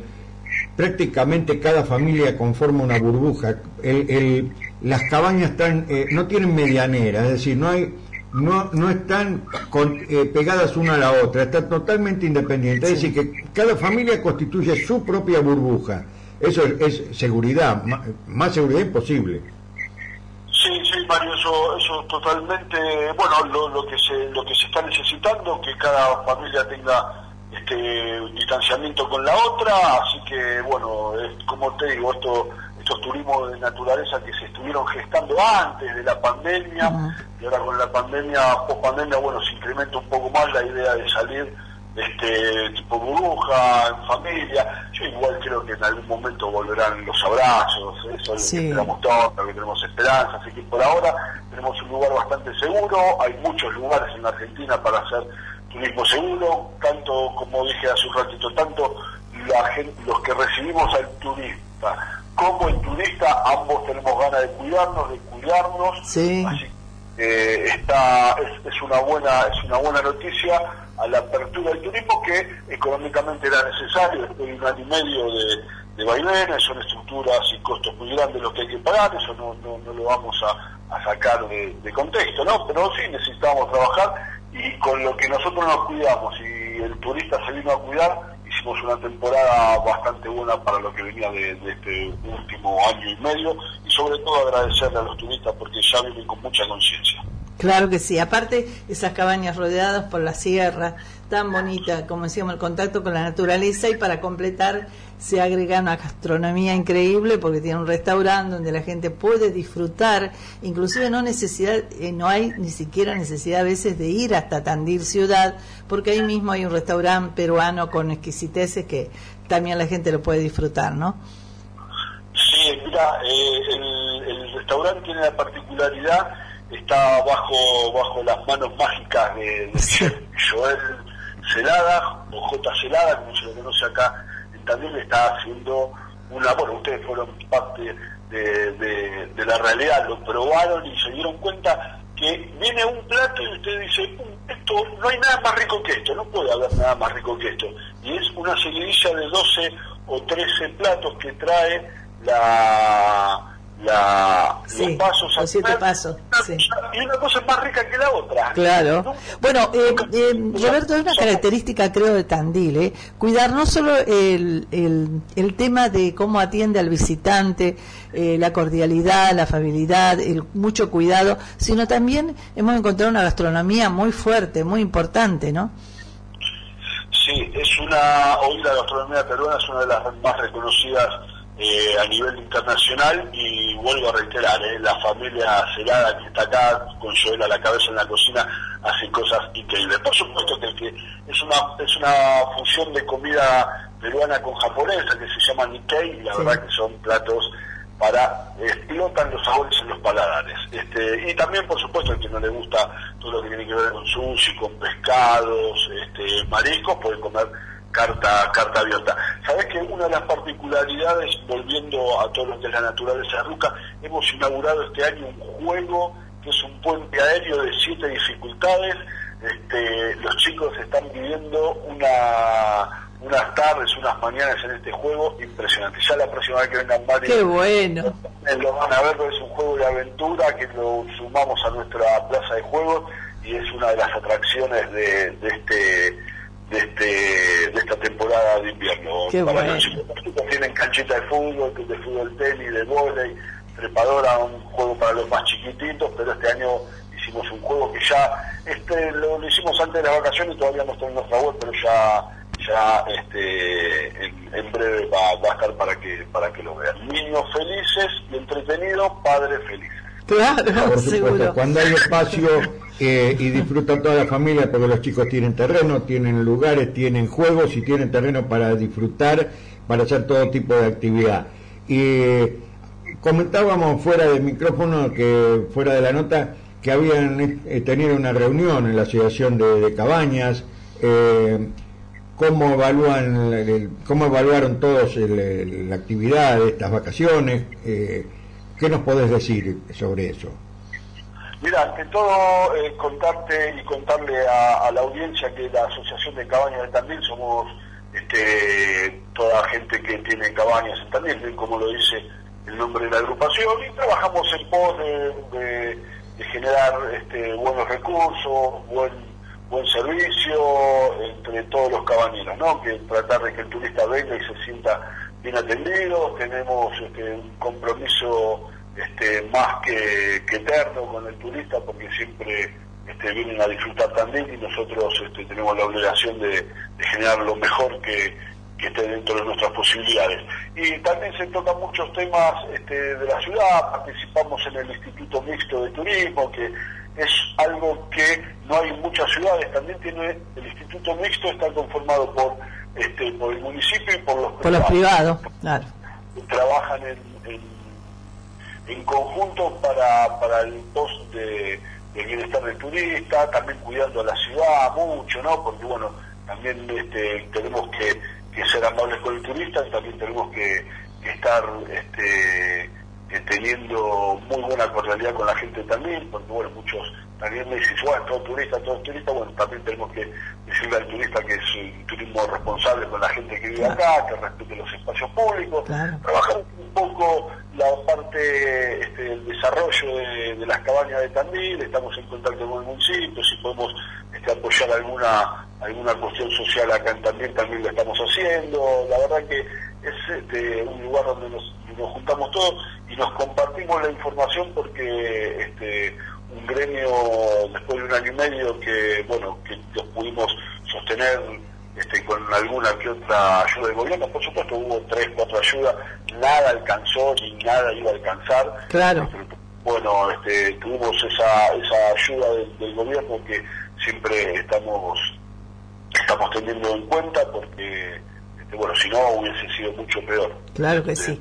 prácticamente cada familia conforma una burbuja. El, el- las cabañas están eh, no tienen medianera es decir no hay no, no están con- eh, pegadas una a la otra están totalmente independientes es decir que cada familia constituye su propia burbuja. Eso es, es seguridad más seguridad imposible.
Sí, sí, Mario, eso, eso totalmente, bueno, lo, lo que se, lo que se está necesitando, que cada familia tenga este distanciamiento con la otra, así que, bueno, es, como te digo, esto, estos turismos de naturaleza que se estuvieron gestando antes de la pandemia, y ahora con la pandemia, post pandemia, bueno, se incrementa un poco más la idea de salir este tipo burbuja, en familia. Yo igual creo que en algún momento volverán los abrazos, eso es lo que esperamos todos, lo que tenemos esperanza, así que por ahora tenemos un lugar bastante seguro, hay muchos lugares en la Argentina para hacer turismo seguro, tanto como dije hace un ratito, tanto la gente, los que recibimos al turista como el turista, ambos tenemos ganas de cuidarnos, de cuidarnos,
Sí.
así eh, está es, es una buena es una buena noticia a la apertura del turismo que económicamente era necesario después de un año y medio de, de vaivenes son estructuras y costos muy grandes los que hay que pagar eso no, no, no lo vamos a, a sacar de, de contexto, ¿no? Pero sí necesitábamos trabajar y con lo que nosotros nos cuidamos y el turista se vino a cuidar, hicimos una temporada bastante buena para lo que venía de, este último año y medio y sobre todo agradecerle a los turistas porque ya vienen con mucha conciencia.
Claro que sí. Aparte, esas cabañas rodeadas por la sierra, tan bonita, como decíamos, el contacto con la naturaleza y para completar se agrega una gastronomía increíble porque tiene un restaurante donde la gente puede disfrutar, inclusive no necesidad, eh, no hay ni siquiera necesidad a veces de ir hasta Tandil ciudad, porque ahí mismo hay un restaurante peruano con exquisiteces que también la gente lo puede disfrutar, ¿no?
Sí, mira, eh, el, el restaurante tiene la particularidad, está bajo bajo las manos mágicas de, de Joel Celada, o J. Celada, como se lo conoce acá Tandil, está haciendo una, bueno, ustedes fueron parte de, de, de la realidad, lo probaron y se dieron cuenta que viene un plato y usted dice, "Mm, esto no hay nada más rico que esto, no puede haber nada más rico que esto. Y es una seguidilla de 12 o 13 platos que trae la, la
Sí,
los pasos
los siete pasos, sí.
Y una cosa es más rica que la otra.
Claro. Bueno, eh, eh, Roberto, es una característica, creo, de Tandil, ¿eh? cuidar no solo el, el, el tema de cómo atiende al visitante, eh, la cordialidad, la afabilidad, el mucho cuidado, sino también hemos encontrado una gastronomía muy fuerte, muy importante, ¿no?
Sí, es una, hoy la gastronomía peruana es una de las más reconocidas eh, a nivel internacional y vuelvo a reiterar, eh, la familia Celada que está acá con Joel a la cabeza en la cocina hace cosas increíbles. Por supuesto que, que es una es una fusión de comida peruana con japonesa que se llama Nikkei y la
Sí.
verdad que son platos para explotan los sabores en los paladares. Este, y también, por supuesto, el que no le gusta todo lo que tiene que ver con sushi, con pescados, este, mariscos, puede comer carta carta abierta. Sabes que una de las particularidades, volviendo a todo lo que es la naturaleza de Ruca, hemos inaugurado este año un juego que es un puente aéreo de siete dificultades. Este, los chicos están viviendo una unas tardes, unas mañanas en este juego impresionante. Ya la próxima vez que vengan varios
Qué bueno.
eh, lo van a ver, es un juego de aventura que lo sumamos a nuestra plaza de juegos y es una de las atracciones de, de este de este de esta temporada de invierno.
Qué
Para
bueno.
los chicos, tienen canchita de fútbol, de fútbol tenis, de vóley, trepadora, un juego para los más chiquititos, pero este año hicimos un juego que ya este lo, lo hicimos antes de las vacaciones, todavía no está en nuestra web, pero ya ya este en, en breve va, va a estar para que para que lo vean. Niños felices y entretenidos, padres felices.
Claro,
Por supuesto,
seguro.
cuando hay espacio eh, y disfruta toda la familia, porque los chicos tienen terreno, tienen lugares, tienen juegos y tienen terreno para disfrutar, para hacer todo tipo de actividad. Y eh, comentábamos fuera del micrófono, que fuera de la nota, que habían eh, tenido una reunión en la Asociación de, Cabañas. eh, ¿Cómo evalúan, cómo evaluaron todos el- la actividad de estas vacaciones? Eh, ¿Qué nos podés decir sobre eso?
Mira, ante todo, eh, contarte y contarle a, la audiencia que la Asociación de Cabañas de Tandil somos este, toda gente que tiene cabañas en Tandil, como lo dice el nombre de la agrupación, y trabajamos en pos de- de generar este, buenos recursos, buen, buen servicio entre todos los cabañeros, ¿no? Que tratar de que el turista venga y se sienta bien atendido, tenemos este, un compromiso este, más que, que eterno con el turista porque siempre este, vienen a disfrutar también y nosotros este, tenemos la obligación de, de generar lo mejor que, que esté dentro de nuestras posibilidades. Y también se tocan muchos temas este, de la ciudad, participamos en el Instituto Mixto de Turismo, que es algo que no hay en muchas ciudades, también tiene el Instituto Mixto está conformado por, este, por el municipio y por los
Por los privados, claro.
trabajan en, en, conjunto para, para el post de, bienestar del turista, también cuidando a la ciudad mucho, ¿no? Porque bueno, también este, tenemos que, ser amables con el turista también tenemos que, estar este, teniendo muy buena cordialidad con la gente también, porque bueno, muchos también me dicen, bueno, todo turista, todo turista, bueno, también tenemos que decirle al turista que es un turismo responsable con la gente que vive acá, que respete los espacios públicos,
Claro.
trabajar un poco la parte este, del desarrollo de, de las cabañas de Tandil, estamos en contacto con el municipio, si podemos este, apoyar alguna alguna cuestión social acá en Tandil también lo estamos haciendo, la verdad que es este, un lugar donde nos, nos juntamos todos y nos compartimos la información porque este, un gremio después de un año y medio que bueno que los pudimos sostener este, con alguna que otra ayuda del gobierno, por supuesto hubo tres, cuatro ayudas, nada alcanzó ni nada iba a alcanzar.
Claro.
Bueno, este, tuvimos esa, esa ayuda del, del gobierno que siempre estamos estamos teniendo en cuenta porque este, bueno si no hubiese sido mucho peor.
Claro que sí.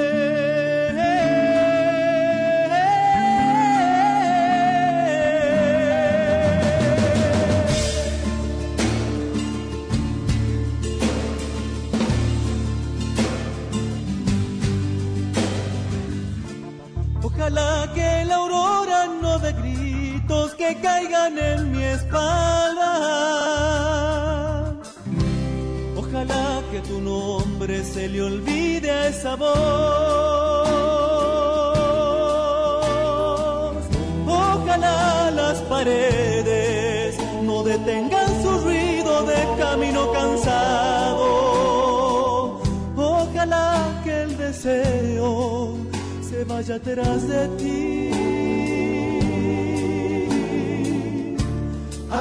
Caigan en mi espalda. Ojalá que tu nombre se le olvide a esa voz. Ojalá las paredes no detengan su ruido de camino cansado. Ojalá que el deseo se vaya atrás de ti.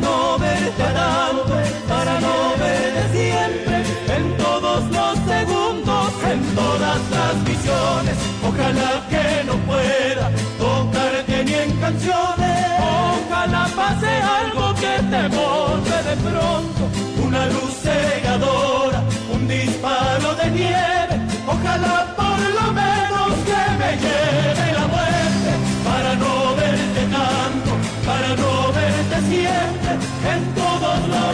no verte tanto, para no verte siempre, en todos los segundos, en todas las visiones. Ojalá que no pueda tocarte ni en canciones. Ojalá pase algo que te borre de pronto, una luz cegadora, un disparo de nieve. Ojalá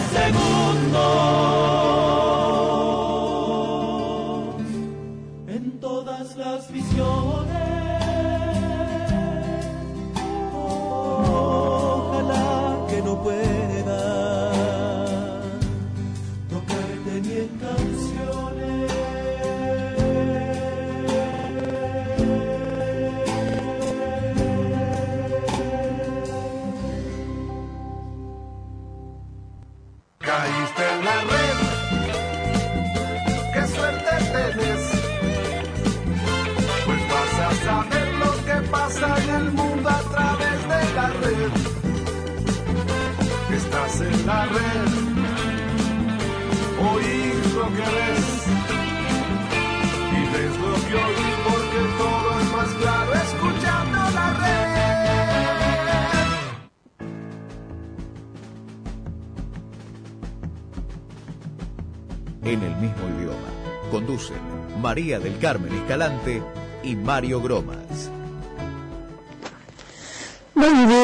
segundos,
la red.
Oír lo que ves y ves lo que oís porque todo es más claro escuchando la red.
En el mismo idioma. Conducen María del Carmen Escalante y Mario Gromas.
Buen día,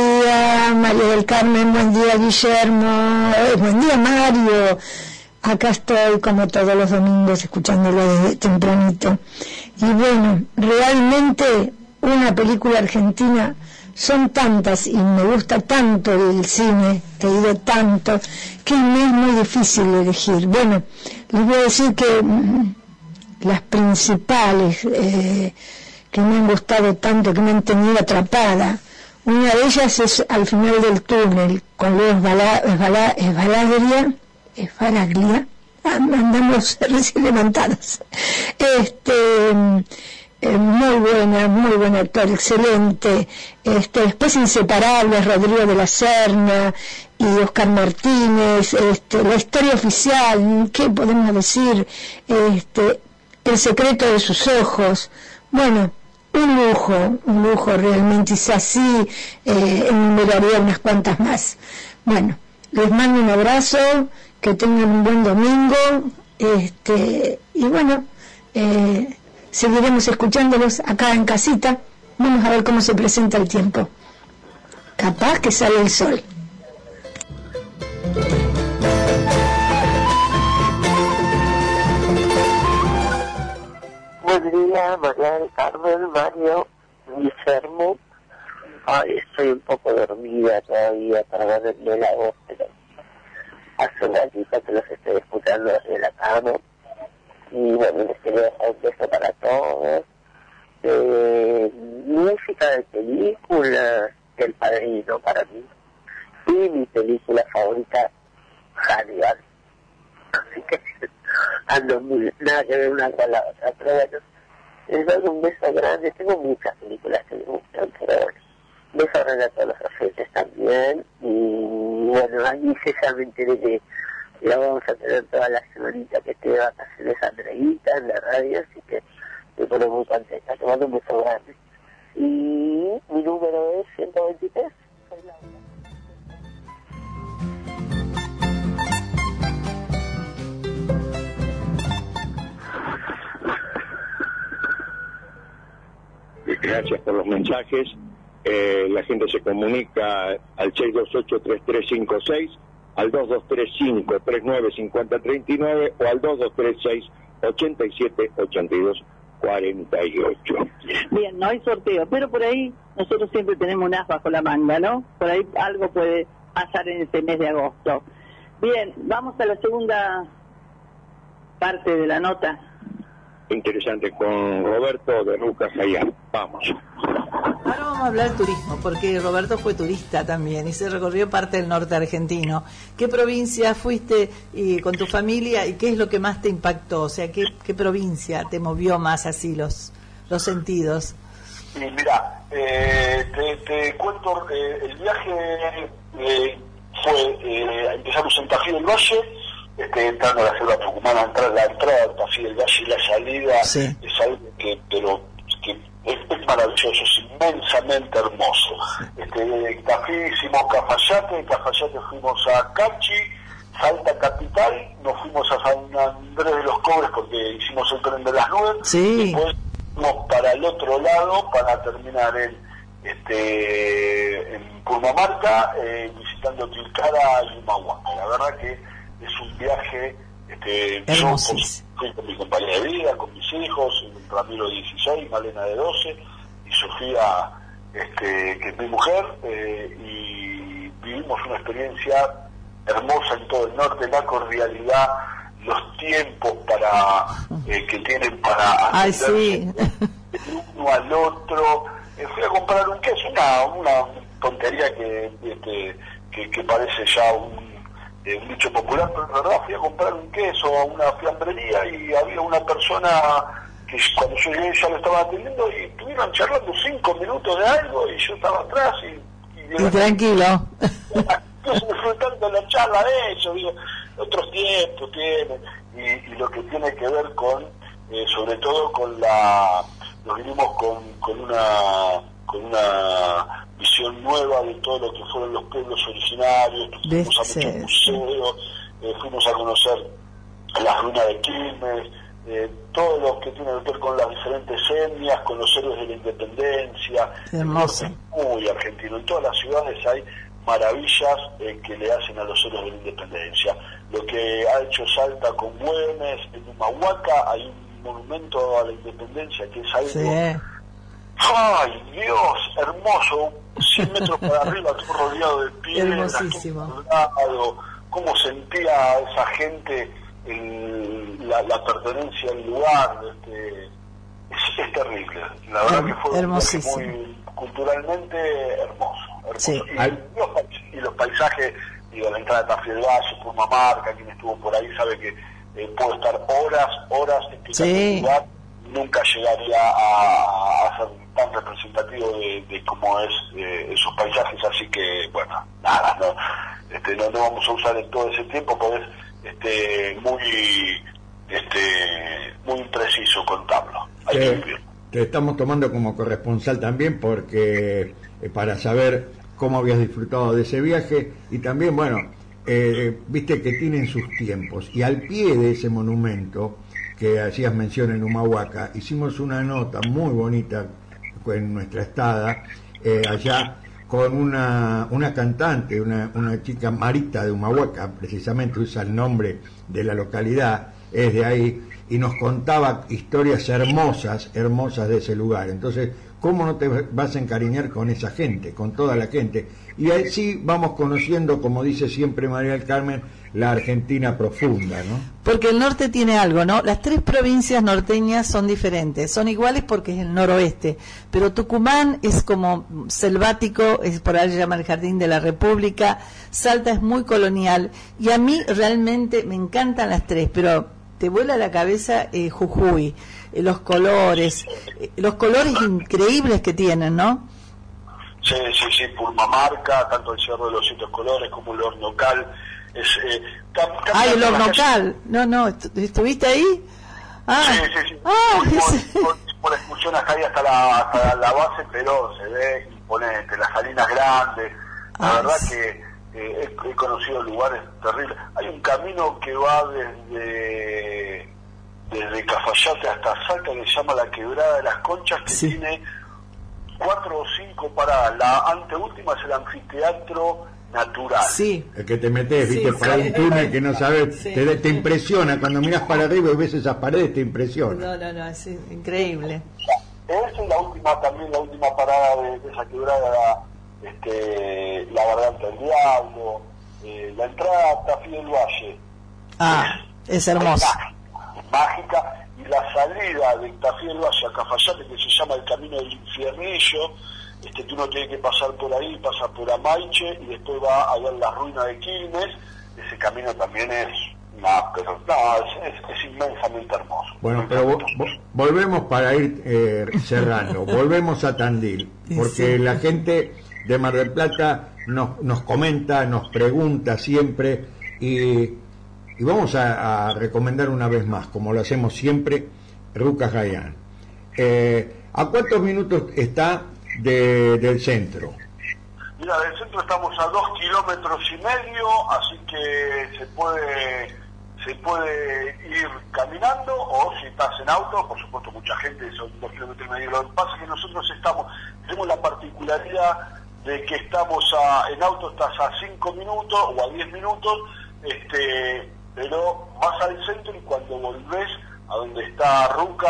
María del Carmen, buen día, Guillermo, eh, buen día, Mario. Acá estoy como todos los domingos escuchándolo desde tempranito. Y bueno, realmente una película argentina son tantas y me gusta tanto el cine, te digo tanto, que me es muy difícil elegir. Bueno, les voy a decir que mm, las principales eh, que me han gustado tanto, que me han tenido atrapada, una de ellas es Al final del túnel, con Leo Esbala- Esbala- Esbalaglia, Esbalaglia, andamos recién levantados. Este, eh, muy buena, muy buen actor, excelente. Este, después Inseparables, Rodrigo de la Serna y Oscar Martínez, este, la historia oficial, ¿qué podemos decir? Este, el secreto de sus ojos. Bueno, un lujo, un lujo realmente, y si así eh, enumeraría unas cuantas más. Bueno, les mando un abrazo, que tengan un buen domingo, este, y bueno, eh, seguiremos escuchándolos acá en casita. Vamos a ver cómo se presenta el tiempo. Capaz que sale el sol.
Buen día, María del Carmen, Mario, Guillermo. Ay, estoy un poco dormida todavía ganarme la voz, pero hace una ratito que los estoy escuchando desde la cama. Y bueno, les quería dejar un beso para todos. Eh, música de películas, El Padrino para mí. Y mi película favorita, Hannibal. Así que ando muy, nada que ver una con la otra, pero bueno, les doy un beso grande, tengo muchas películas que me gustan, pero bueno, beso grande a los oyentes también, y bueno, ahí se ya enteré que la vamos a tener toda la semanita que esté de vacaciones Andreita en la radio, así que me pone muy contenta, te mando un beso grande. Y mi número es 123.
Gracias por los mensajes. Eh, la gente se comunica al 628-3356, al 2235-395039 o al 2236-878248.
Bien, no hay sorteo, pero por ahí nosotros siempre tenemos un as bajo la manga, ¿no? Por ahí algo puede pasar en este mes de agosto. Bien, vamos a la segunda parte de la nota.
Interesante con Roberto de Lucas Ayán. Vamos.
Ahora vamos a hablar de turismo, porque Roberto fue turista también y se recorrió parte del norte argentino. ¿Qué provincia fuiste y, con tu familia y qué es lo que más te impactó? O sea, ¿qué, qué provincia te movió más así los, los sentidos?
Y mira, eh, te, te cuento, eh, el viaje eh, fue, eh, empezamos en Tají del Valle, este, entrando a la selva tucumana, entrar, la entrada al Tají del Valle y la salida
Sí.
es algo que, pero, que es, es maravilloso, es inmensamente hermoso. Este, en Tají hicimos Cafayate, en Cafayate fuimos a Cachi, Salta Capital, nos fuimos a San Andrés de los Cobres porque hicimos el tren de las nubes,
Sí.
después fuimos para el otro lado para terminar en este en Purmamarca eh, visitando Tilcara y Humahuaca. La verdad que un viaje este, yo fui con mi compañera de vida, con mis hijos, Ramiro de 16, Malena de 12 y Sofía este, que es mi mujer eh, y vivimos una experiencia hermosa en todo el norte, la cordialidad, los tiempos para eh, que tienen para
Ay, sí.
el uno al otro. Eh, fui a comprar un queso, una, una tontería que, este, que, que parece ya un, eh, un dicho popular, pero en verdad fui a comprar un queso a una fiambrería y había una persona que cuando yo llegué ya lo estaba atendiendo y estuvieron charlando cinco minutos de algo y yo estaba atrás y, y de
Y tranquilo.
Disfrutando la charla de ellos, digo, otros tiempos tienen, y, y lo que tiene que ver con, eh, sobre todo con la, nos vinimos con, con una con una visión nueva de todo lo que fueron los pueblos originarios, fuimos a muchos museos, eh, fuimos a conocer las ruinas de Quilmes, eh, todo lo que tiene que ver con las diferentes etnias, con los héroes de la independencia,
Hermoso.
muy argentino. En todas las ciudades hay maravillas eh, que le hacen a los héroes de la independencia. Lo que ha hecho Salta con Güemes, en Humahuaca hay un monumento a la independencia que es algo...
Sí.
¡Ay, Dios! Hermoso, 100 metros para arriba, todo rodeado de piedras, todo cómo sentía esa gente el- la, la pertenencia al lugar. Este, es, es terrible. La verdad que fue
Hermosísimo.
muy culturalmente hermoso. hermoso.
Sí.
Y, los, pais- y los paisajes, digo, la entrada de Tafiel Valle, Purmamarca, quien estuvo por ahí sabe que eh, puedo estar horas, horas explicando
Sí.
el lugar, nunca llegaría a, a ser tan representativo de, de cómo es eh, esos paisajes, así que, bueno, nada, no, este, no, no vamos a usar en todo ese tiempo, porque es este, muy, este, muy impreciso contarlo. Hay
Te, estamos tomando como corresponsal también porque eh, para saber cómo habías disfrutado de ese viaje y también, bueno, eh, viste que tienen sus tiempos y al pie de ese monumento que hacías mención en Humahuaca, hicimos una nota muy bonita en nuestra estada eh, allá con una, una cantante, una, una chica Marita de Humahuaca, precisamente usa el nombre de la localidad, es de ahí, y nos contaba historias hermosas, hermosas de ese lugar. Entonces, ¿cómo no te vas a encariñar con esa gente, con toda la gente? Y así vamos conociendo, como dice siempre María del Carmen, la Argentina profunda, ¿no?
Porque el norte tiene algo, ¿no? Las tres provincias norteñas son diferentes, son iguales porque es el noroeste, pero Tucumán es como selvático, es por ahí se llama el Jardín de la República, Salta es muy colonial y a mí realmente me encantan las tres, pero te vuela la cabeza eh, Jujuy, los colores, eh, los colores increíbles que tienen, ¿no?
Sí, sí, sí, Purmamarca, tanto el Cerro de los Siete Colores como el Hornocal. Es, eh,
Ay, el Hornocal, no, no, ¿estu- ¿estuviste ahí? Ah,
Sí, sí, sí.
ah,
por,
ese-
por, por excursión acá y hasta la, hasta la base, pero se ve imponente, las salinas grandes. La
Ah,
verdad
sí.
que eh, he, he conocido lugares terribles. Hay un camino que va desde desde Cafayate hasta Salta que se llama la Quebrada de las Conchas, que
Sí.
tiene cuatro o cinco paradas. La anteúltima es el anfiteatro natural.
sí,
El que te metes,
Sí,
viste,
sí.
para un túnel que no sabes,
Sí.
te, te impresiona, cuando miras para arriba y ves esas paredes, te impresiona.
no, no, no, es increíble.
Esa es la última, también la última parada de, de esa quebrada, este, la garganta del diablo, eh, la entrada a Tafí del Valle.
Ah, es hermoso.
Mágica. Y la salida de Tafí del Valle a Cafayate, que se llama el Camino del Infiernillo, este, que uno tiene que pasar por ahí, pasa por Amaiche y después va a ver la ruina de Quilmes. Ese camino también es, no, pero, no, es, es- es inmensamente hermoso.
Bueno, pero vo- vo- volvemos para ir eh, cerrando, volvemos a Tandil, porque
Sí.
la gente de Mar del Plata nos, nos comenta, nos pregunta siempre y, y vamos a, recomendar una vez más, como lo hacemos siempre, Rucas Gayán. Eh, ¿A cuántos minutos está de- del centro?
Mira, del centro estamos a dos kilómetros y medio, así que se puede se puede ir caminando o si estás en auto, por supuesto mucha gente son dos kilómetros y medio. Lo que pasa es que nosotros estamos, tenemos la particularidad de que estamos a, en auto estás a cinco minutos o a diez minutos, este, pero vas al centro y cuando volvés a donde está Ruca,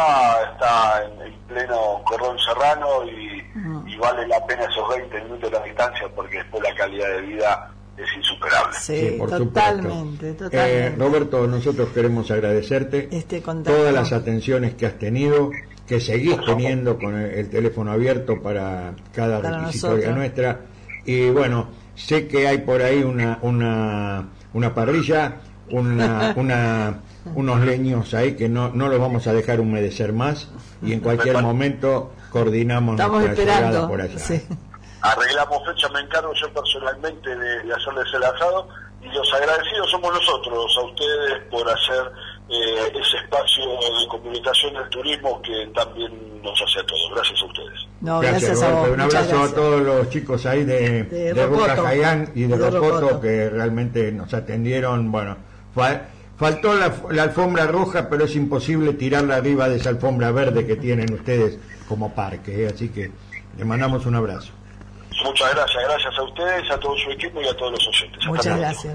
está en, en pleno Corrón Serrano y, y vale la pena esos 20 minutos de la distancia porque después la calidad de vida es insuperable.
Sí,
por
totalmente,
supuesto.
totalmente.
Eh, Roberto, nosotros queremos agradecerte
Este
todas las atenciones que has tenido, que seguís teniendo con el, el teléfono abierto para cada
Para
requisitoria
nosotros.
nuestra. Y bueno, sé que hay por ahí una, una, una parrilla, una, una, unos leños ahí que no, no los vamos a dejar humedecer más y en cualquier momento coordinamos
Estamos
nuestra llegada
esperando.
por allá.
sí.
arreglamos fecha, me encargo yo personalmente de, de hacerles el asado y los agradecidos somos nosotros, a ustedes por hacer eh, ese espacio de comunicación del turismo que también nos hace a todos. Gracias a ustedes.
No, gracias, a
Roberto.
vos.
Un abrazo
gracias.
a todos los chicos ahí de,
De
de. Jayán y de,
De
Rocoto,
Rocoto.
que realmente nos atendieron. Bueno, fa- faltó la, la alfombra roja, pero es imposible tirarla arriba de esa alfombra verde que tienen ustedes como parque. ¿eh? Así que le mandamos un abrazo.
Muchas gracias, gracias a ustedes, a todo su equipo y a todos los oyentes. Hasta
Muchas gracias.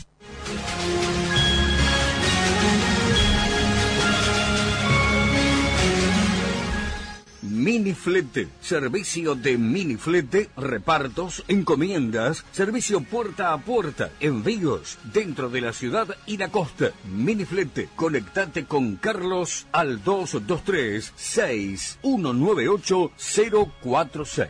Miniflete, servicio de miniflete, repartos, encomiendas, servicio puerta a puerta, envíos dentro de la ciudad y la costa. Miniflete, conectate con Carlos al 223 6198 046.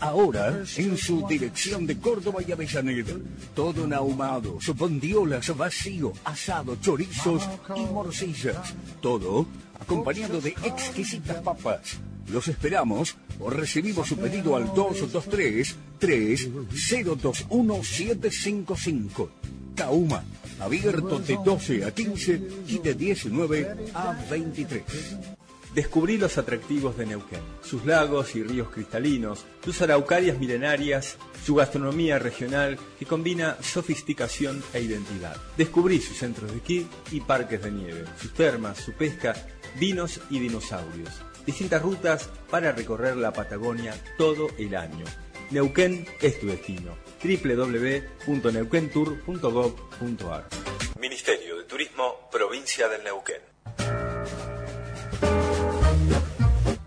Ahora en su dirección de Córdoba y Avellaneda. Todo en ahumados, bondiolas, vacío, asado, chorizos y morcillas. Todo acompañado de exquisitas papas. Los esperamos o recibimos su pedido al 223 3021 755. Kauma, abierto de 12 a 15 y de 19 a 23.
Descubrí los atractivos de Neuquén, sus lagos y ríos cristalinos, sus araucarias milenarias, su gastronomía regional que combina sofisticación e identidad. Descubrí sus centros de esquí y parques de nieve, sus termas, su pesca, vinos y dinosaurios. Distintas rutas para recorrer la Patagonia todo el año. Neuquén es tu destino. www.neuquentour.gov.ar Ministerio de Turismo, Provincia del Neuquén.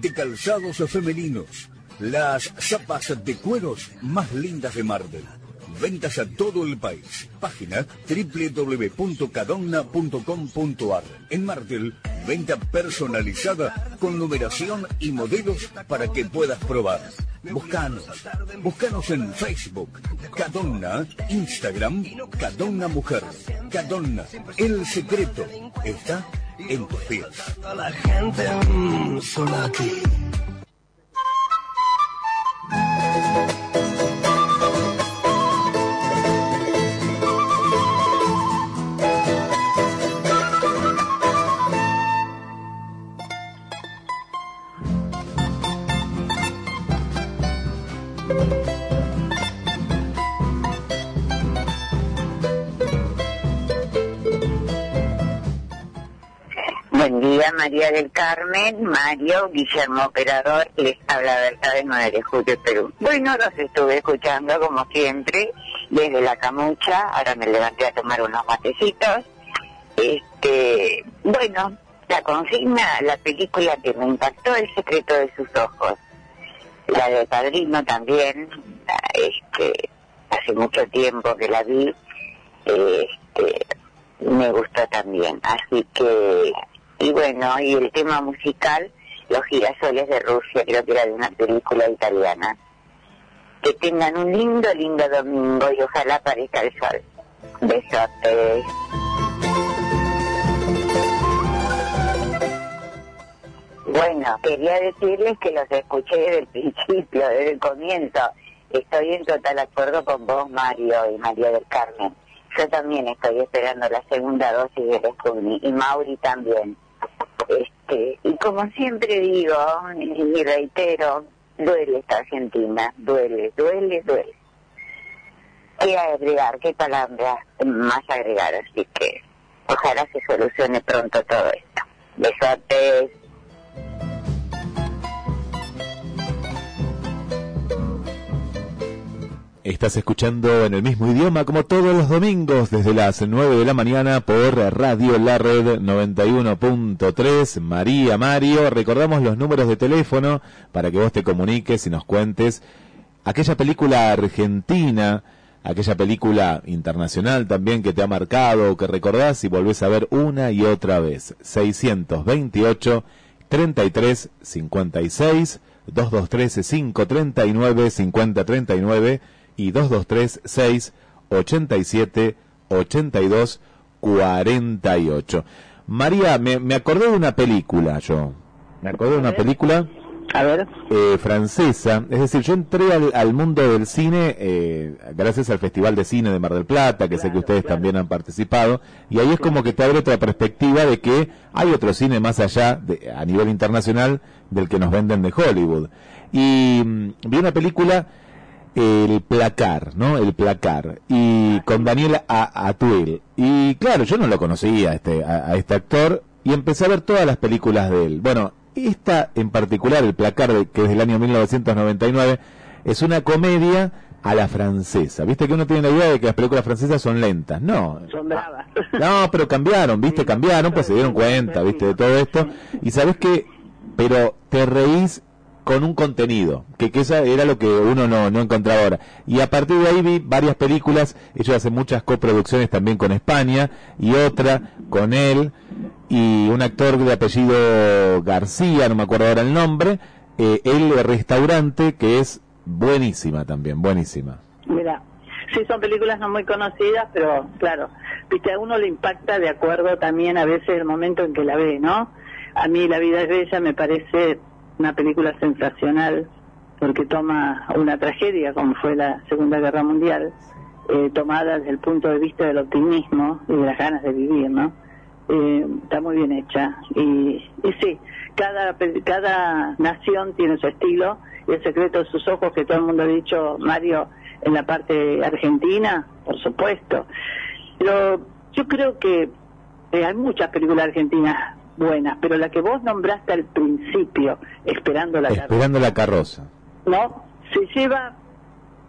de calzados femeninos. Las zapas de cueros más lindas de Marvel. Ventas a todo el país. Página www.cadonna.com.ar. En Martel, venta personalizada con numeración y modelos para que puedas probar. Buscanos. Buscanos en Facebook. Cadonna. Instagram. Cadonna Mujer. Cadonna. El secreto está en tus pies.
La gente mm, solo aquí.
María del Carmen, Mario, Guillermo Operador, les habla Berta de 9 de Julio, Perú. Bueno, los estuve escuchando como siempre, desde la camucha, ahora me levanté a tomar unos matecitos. Este, bueno, la consigna, la película que me impactó, El secreto de sus ojos. La de Padrino también, este, hace mucho tiempo que la vi, este, me gustó también. Así que, y bueno, y el tema musical, Los girasoles de Rusia, creo que era de una película italiana. Que tengan un lindo, lindo domingo y ojalá aparezca el sol. Besotes. Bueno, quería decirles que los escuché desde el principio, desde el comienzo. Estoy en total acuerdo con vos, Mario y María del Carmen. Yo también estoy esperando la segunda dosis de Sputnik y Mauri también. Este, y como siempre digo, y reitero, duele esta Argentina, duele, duele, duele. ¿Qué agregar? ¿Qué palabra más agregar? Así que ojalá se solucione pronto todo esto. Besotes.
Estás escuchando en el mismo idioma como todos los domingos desde las 9 de la mañana por Radio La Red 91.3 María Mario. Recordamos los números de teléfono para que vos te comuniques y nos cuentes aquella película argentina, aquella película internacional también que te ha marcado o que recordás y volvés a ver una y otra vez. 628 33 56 223 539 5039 y 223 6 87 82 48. María, me, me acordé de una película yo. Me acordé de una película
A ver.
eh, francesa. Es decir, yo entré al, al mundo del cine eh, gracias al Festival de Cine de Mar del Plata, que sé que ustedes también han participado, y ahí es como que te abre otra perspectiva de que hay otro cine más allá, de, a nivel internacional, del que nos venden de Hollywood. Y mm, vi una película, El Placar, ¿no? El Placar, y con Daniel A- Atuel. Y claro, yo no lo conocía este, a, a este actor, y empecé a ver todas las películas de él. Bueno, esta en particular, El Placar, de- que es del año 1999, es una comedia a la francesa. Viste que uno tiene la idea de que las películas francesas son lentas. No,
Son bravas.
no, pero cambiaron, ¿viste? Cambiaron, pues se dieron cuenta, ¿viste? De todo esto. Y sabes que, pero te reís con un contenido, que, que esa era lo que uno no, no encontraba ahora. Y a partir de ahí vi varias películas, ellos hacen muchas coproducciones también con España, y otra con él, y un actor de apellido García, no me acuerdo ahora el nombre, eh, El Restaurante, que es buenísima también, buenísima.
Mira, sí son películas no muy conocidas, pero claro, viste, a uno le impacta de acuerdo también a veces el momento en que la ve, ¿no? A mí La vida es bella me parece una película sensacional porque toma una tragedia como fue la Segunda Guerra Mundial, eh, tomada desde el punto de vista del optimismo y de las ganas de vivir, ¿no? Eh, está muy bien hecha y, y sí, cada, cada nación tiene su estilo y el secreto de sus ojos que todo el mundo ha dicho, Mario, en la parte argentina, por supuesto. Pero yo creo que eh, hay muchas películas argentinas buenas, pero la que vos nombraste al principio, Esperando la Carroza,
Esperando la carroza.
¿no? Se lleva,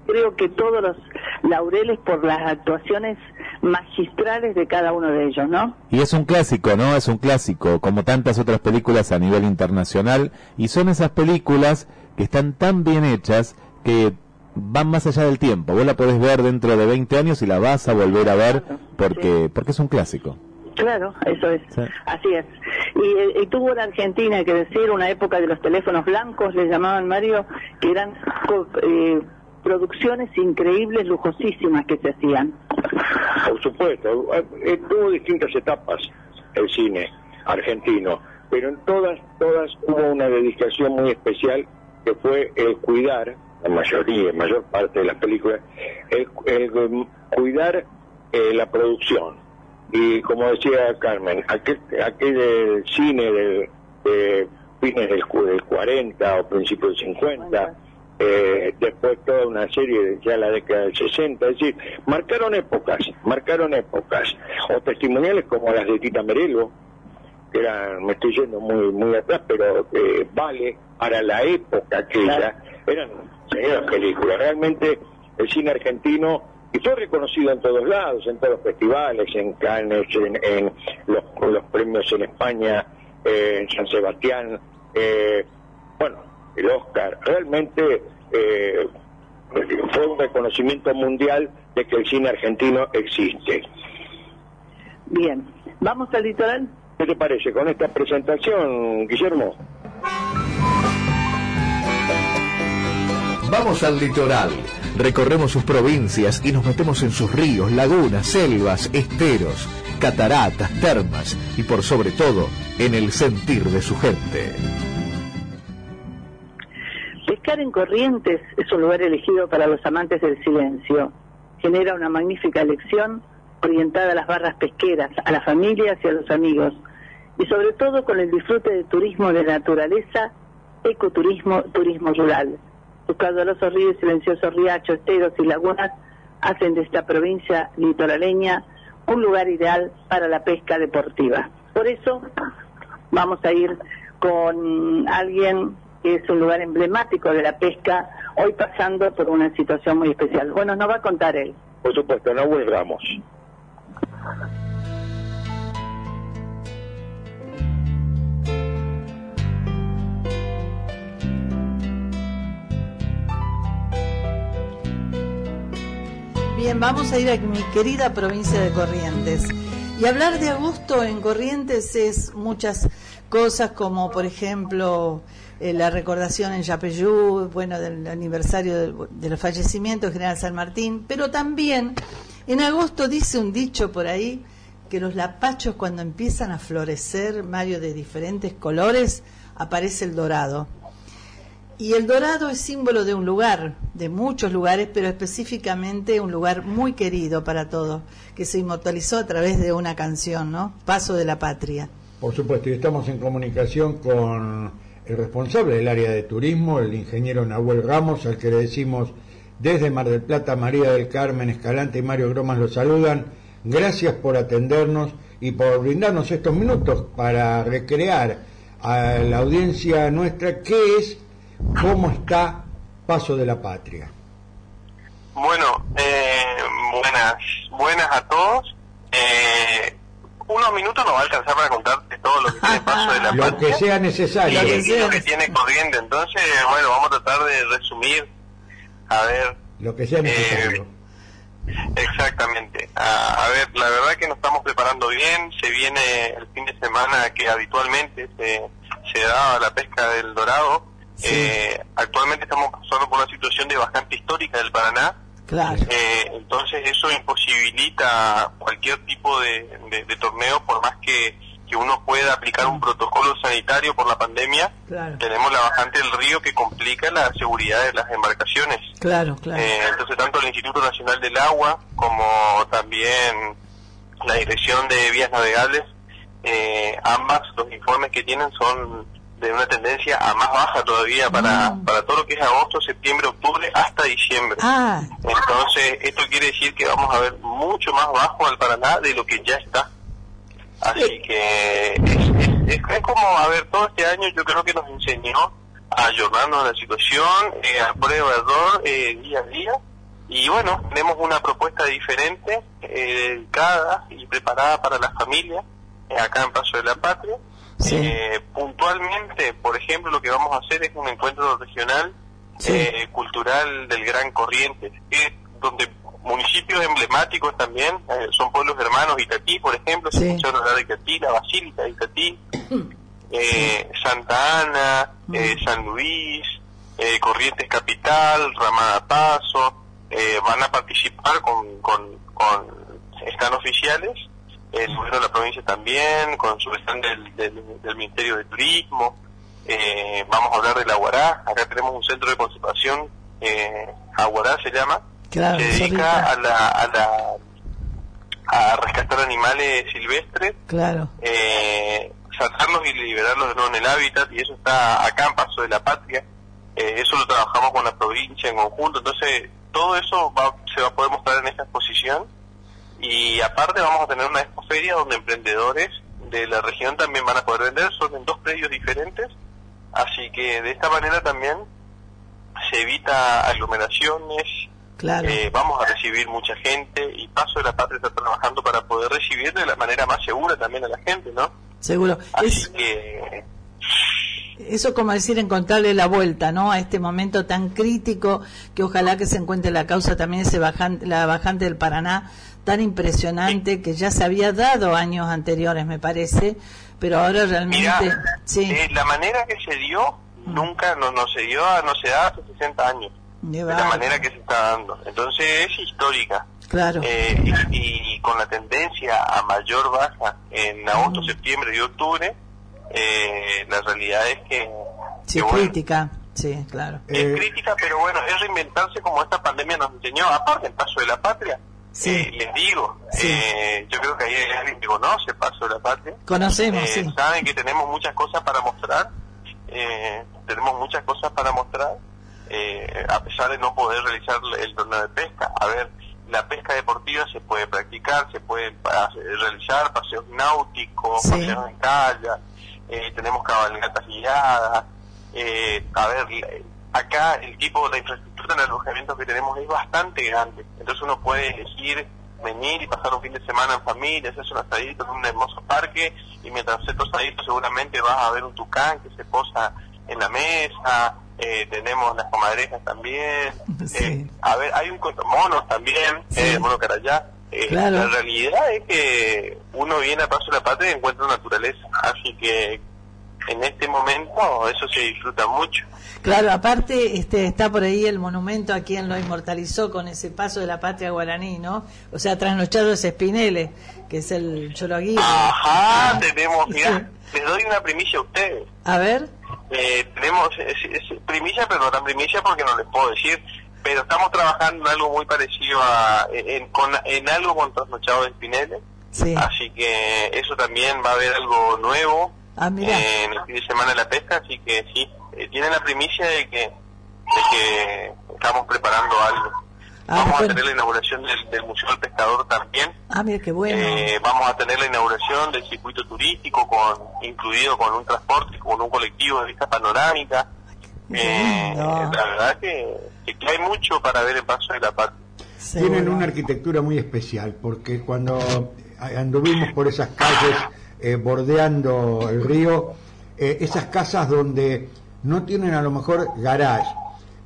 creo que todos los laureles por las actuaciones magistrales de cada uno de ellos, ¿no?
Y es un clásico, ¿no? Es un clásico, como tantas otras películas a nivel internacional. Y son esas películas que están tan bien hechas que van más allá del tiempo. Vos la podés ver dentro de 20 años y la vas a volver a ver porque, porque es un clásico.
Claro, eso es. Así es. Y, eh, y tuvo en Argentina, que decir, una época de los teléfonos blancos, le llamaban Mario, que eran eh, producciones increíbles, lujosísimas que se hacían.
Por supuesto, eh, tuvo distintas etapas el cine argentino, pero en todas, todas hubo una dedicación muy especial que fue el cuidar, la mayoría, mayor parte de las películas, el, el, um, cuidar eh, la producción. Y como decía Carmen, aquel, aquel eh, cine de, de fines del, del 40 o principios del 50, eh, después toda una serie de ya la década del 60, es decir, marcaron épocas, marcaron épocas, o testimoniales como las de Tita Merelo, que eran, me estoy yendo muy muy atrás, pero eh, vale para la época aquella, eran señoras películas, realmente el cine argentino, y fue reconocido en todos lados, en todos los festivales, en Cannes, en, en los, los premios en España, eh, en San Sebastián, eh, bueno, el Oscar, realmente eh, fue un reconocimiento mundial de que el cine argentino existe.
Bien, ¿vamos al litoral?
¿Qué te parece con esta presentación, Guillermo?
Vamos al litoral. Recorremos sus provincias y nos metemos en sus ríos, lagunas, selvas, esteros, cataratas, termas y por sobre todo en el sentir de su gente.
Pescar en Corrientes es un lugar elegido para los amantes del silencio. Genera una magnífica elección orientada a las barras pesqueras, a las familias y a los amigos. y sobre todo con el disfrute de turismo de naturaleza, ecoturismo, turismo rural. Sus caudalosos ríos y silenciosos riachos, esteros y lagunas hacen de esta provincia litoraleña un lugar ideal para la pesca deportiva. Por eso vamos a ir con alguien que es un lugar emblemático de la pesca, hoy pasando por una situación muy especial. Bueno, nos va a contar él.
Por supuesto, Nahuel Ramos.
Vamos a ir a mi querida provincia de Corrientes. Y hablar de agosto en Corrientes es muchas cosas como, por ejemplo, eh, la recordación en Yapeyú, bueno, del aniversario del, del fallecimiento del general San Martín, pero también en agosto dice un dicho por ahí que los lapachos cuando empiezan a florecer, Mario, de diferentes colores, aparece el dorado. Y el dorado es símbolo de un lugar, de muchos lugares, pero específicamente un lugar muy querido para todos, que se inmortalizó a través de una canción, ¿no? Paso de la Patria.
Por supuesto, y estamos en comunicación con el responsable del área de turismo, el ingeniero Nahuel Ramos, al que le decimos desde Mar del Plata, María del Carmen, Escalante y Mario Gromas lo saludan. Gracias por atendernos y por brindarnos estos minutos para recrear a la audiencia nuestra qué es ¿Cómo está Paso de la Patria?
Bueno, eh, buenas, buenas a todos. Eh, unos minutos nos va a alcanzar para contarte todo lo que tiene Paso de la
Lo
Patria.
que sea necesario.
Y, y lo que tiene corriente. Entonces, bueno, vamos a tratar de resumir. A ver.
Lo que sea necesario.
Exactamente. A, a ver, la verdad que nos estamos preparando bien. Se viene el fin de semana que habitualmente se, se da la pesca del dorado. Eh, actualmente estamos pasando por una situación de bastante histórica del Paraná.
Claro.
Eh, entonces eso imposibilita cualquier tipo de, de- de torneo, por más que, que uno pueda aplicar un protocolo sanitario por la pandemia.
Claro.
Tenemos la bajante del río que complica la seguridad de las embarcaciones.
Claro, claro.
Eh, entonces, tanto el Instituto Nacional del Agua como también la Dirección de Vías Navegables, eh, ambas, los informes que tienen son de una tendencia a más baja todavía para, para todo lo que es agosto, septiembre, octubre, hasta diciembre.
Ah,
Entonces, esto quiere decir que vamos a ver mucho más bajo al Paraná de lo que ya está. Así que es, es- como, a ver, todo este año yo creo que nos enseñó a ayornarnos a la situación, eh, a prueba error, eh, día a día. Y bueno, tenemos una propuesta diferente, eh, dedicada y preparada para la familia, eh, acá en Paso de la Patria. Eh, puntualmente, por ejemplo, lo que vamos a hacer es un encuentro regional eh, cultural del Gran Corrientes, que donde municipios emblemáticos también, eh, son pueblos hermanos, Itatí, por ejemplo, se hablar de Itatí, la Basílica de Itatí, eh, Santa Ana, eh, San Luis, eh, Corrientes Capital, Ramada Paso, eh, van a participar con, con, con stand oficiales, el gobierno de la provincia también, con su stand del, del, del Ministerio de Turismo, eh, vamos a hablar del Aguará, acá tenemos un centro de conservación, eh, Aguará se llama,
Claro,
se dedica a la, a la a rescatar animales silvestres
claro.
eh, saltarlos y liberarlos de nuevo en el hábitat y eso está acá en Paso de la Patria. Eh, eso lo trabajamos con la provincia en conjunto. Entonces todo eso va- se va a poder mostrar en esta exposición y aparte vamos a tener una expoferia donde emprendedores de la región también van a poder vender son en dos predios diferentes así que de esta manera también se evita aglomeraciones
Claro.
eh, vamos a recibir mucha gente y Paso de la Patria está trabajando para poder recibir de la manera más segura también a la gente, ¿no?
Seguro. Es,
Así que
eso como decir encontrarle la vuelta, ¿no? A este momento tan crítico que ojalá que se encuentre la causa también ese bajante, la bajante del Paraná tan impresionante que ya se había dado años anteriores, me parece, pero ahora realmente sí.
eh, la manera que se dio nunca no, no se dio, no se da hace 60 años,
de
la manera que se está dando. Entonces es histórica.
Claro.
Eh, y, y con la tendencia a mayor baja en agosto, septiembre y octubre, eh, la realidad es que,
Sí,
que, bueno,
crítica. Sí, claro.
es crítica, pero bueno, es reinventarse como esta pandemia nos enseñó. Aparte, el paso de la patria, Eh, les digo, eh, yo creo que ahí hay alguien que conoce Paso de la Patria.
Conocemos,
Eh,
sí.
Saben que tenemos muchas cosas para mostrar, eh, tenemos muchas cosas para mostrar, eh, a pesar de no poder realizar el torneo de pesca. A ver, la pesca deportiva se puede practicar, se puede realizar paseos náuticos,
Sí.
paseos en eh, tenemos cabalgatas guiadas. Eh, a ver, acá el tipo de infraestructura en alojamiento que tenemos es bastante grande, entonces uno puede elegir venir y pasar un fin de semana en familia, hacerse un asadito en un hermoso parque y mientras haces tu asadito seguramente vas a ver un tucán que se posa en la mesa, eh, tenemos las comadrejas también, eh, a ver, hay un monos también, eh, mono carayá. Eh,
Claro.
La realidad es que uno viene a Paso de la Patria y encuentra naturaleza, así que en este momento eso se disfruta mucho.
Claro, aparte este, está por ahí el monumento a quien lo inmortalizó con ese paso de la patria guaraní, ¿no? O sea, trasnochado es que es el Choroaguirre.
Ajá, tenemos, mira, les doy una primicia a ustedes.
A ver,
Eh, tenemos es, es primicia, pero no tan primicia porque no les puedo decir. Pero estamos trabajando en algo muy parecido a en, con, en algo con trasnochado de.
Sí.
Así que eso también va a haber algo nuevo
Ah,
eh, en el fin de semana de la pesca. Así que sí, eh, tienen la primicia de que, de que estamos preparando algo.
Ah,
Vamos a tener la inauguración del, del Museo del Pescador también.
ah, mira qué bueno.
Eh, vamos a tener la inauguración del circuito turístico con incluido con un transporte, con un colectivo de vista panorámica. Eh, la verdad que, que hay mucho para ver en Paso de la Patria.
Tienen una arquitectura muy especial, porque cuando anduvimos por esas calles eh, bordeando el río, eh, esas casas donde no tienen a lo mejor garage,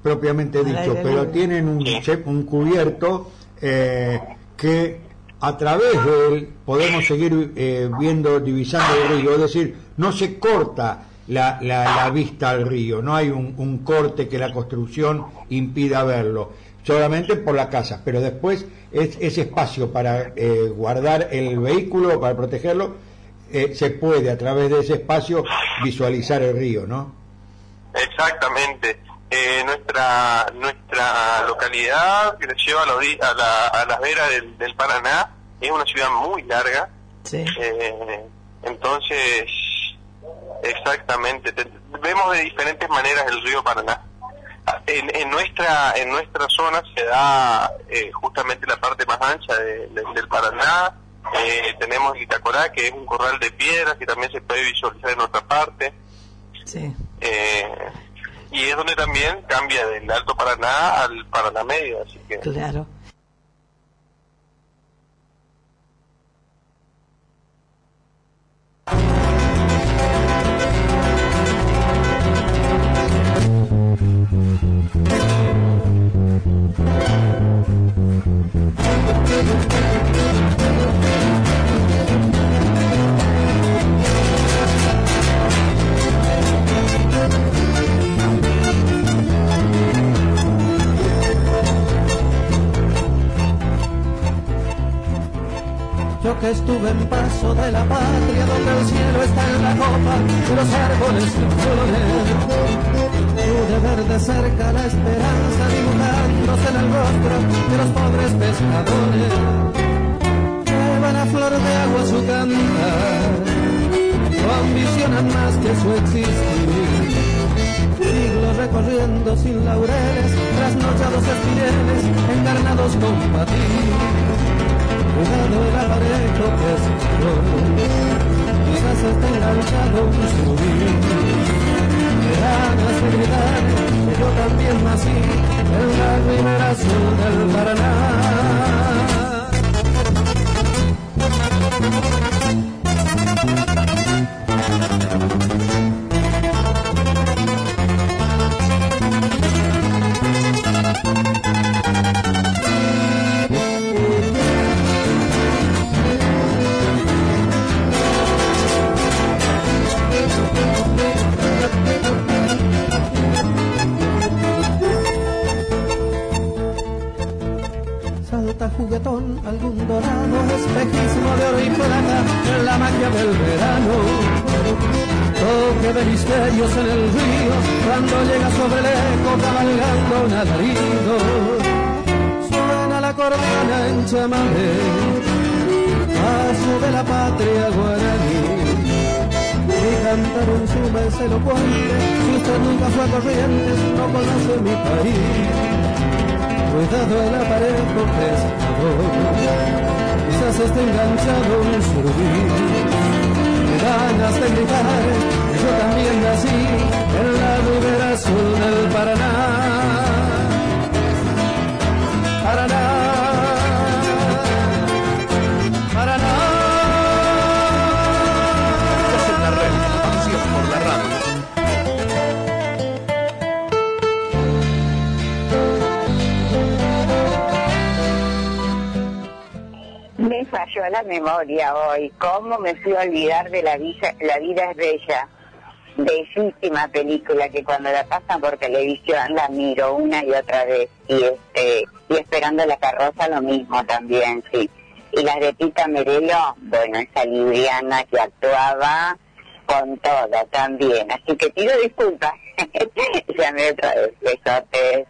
propiamente dicho, pero tienen un, un cubierto eh, que a través de él podemos seguir eh, viendo, divisando el río, es decir, no se corta la, la- la vista al río, no hay un, un corte que la construcción impida verlo, solamente por la casa, pero después es, ese espacio para eh, guardar el vehículo, para protegerlo, eh, se puede a través de ese espacio visualizar el río, ¿no?
Exactamente. Eh, nuestra nuestra localidad creció a, la a, la- a las veras del, del Paraná, es una ciudad muy larga. Eh, entonces, exactamente, te- vemos de diferentes maneras el río Paraná. En, en nuestra en nuestra zona se da eh, justamente la parte más ancha de- de- del Paraná. Eh, tenemos Itacorá, que es un corral de piedras que también se puede visualizar en otra parte.
Sí.
Eh, y es donde también cambia del Alto Paraná al Paraná Medio, así que
Claro.
Estuve en paso de la patria donde el cielo está en la copa y los árboles flores. Pude ver de cerca la esperanza dibujándose en el rostro de los pobres pescadores. Llevan a flor de agua su cantar, no ambicionan más que su existir. Siglos recorriendo sin laureles, trasnochados espireles, encarnados con patín cuidado el aparejo que es quizás esté enganchado un subir. Me ganas de gritar que yo también nací en la ribera azul del Paraná. En el río, cuando llega sobre el eco cabalgando un alarido. Suena la acordeona en chamamé, paso de la patria guaraní. Y cantar un suma es elocuente, si usted nunca fue a Corrientes, no conoce mi país. Cuidado en la pared pescador, quizás esté enganchado un surubí. Me ganas de gritar, yo también nací en la ribera azul del Paraná. Paraná, Paraná.
Estás en la red, pasión por la radio.
Me falló la memoria hoy. ¿Cómo me fui a olvidar de la vida, la vida es bella? Bellísima película que cuando la pasan por televisión la miro una y otra vez. Y este y esperando la carroza lo mismo también, sí. Y las de Tita Merelo, bueno, esa libriana que actuaba con todo también. Así que pido disculpas. Llamé otra vez. Besotes.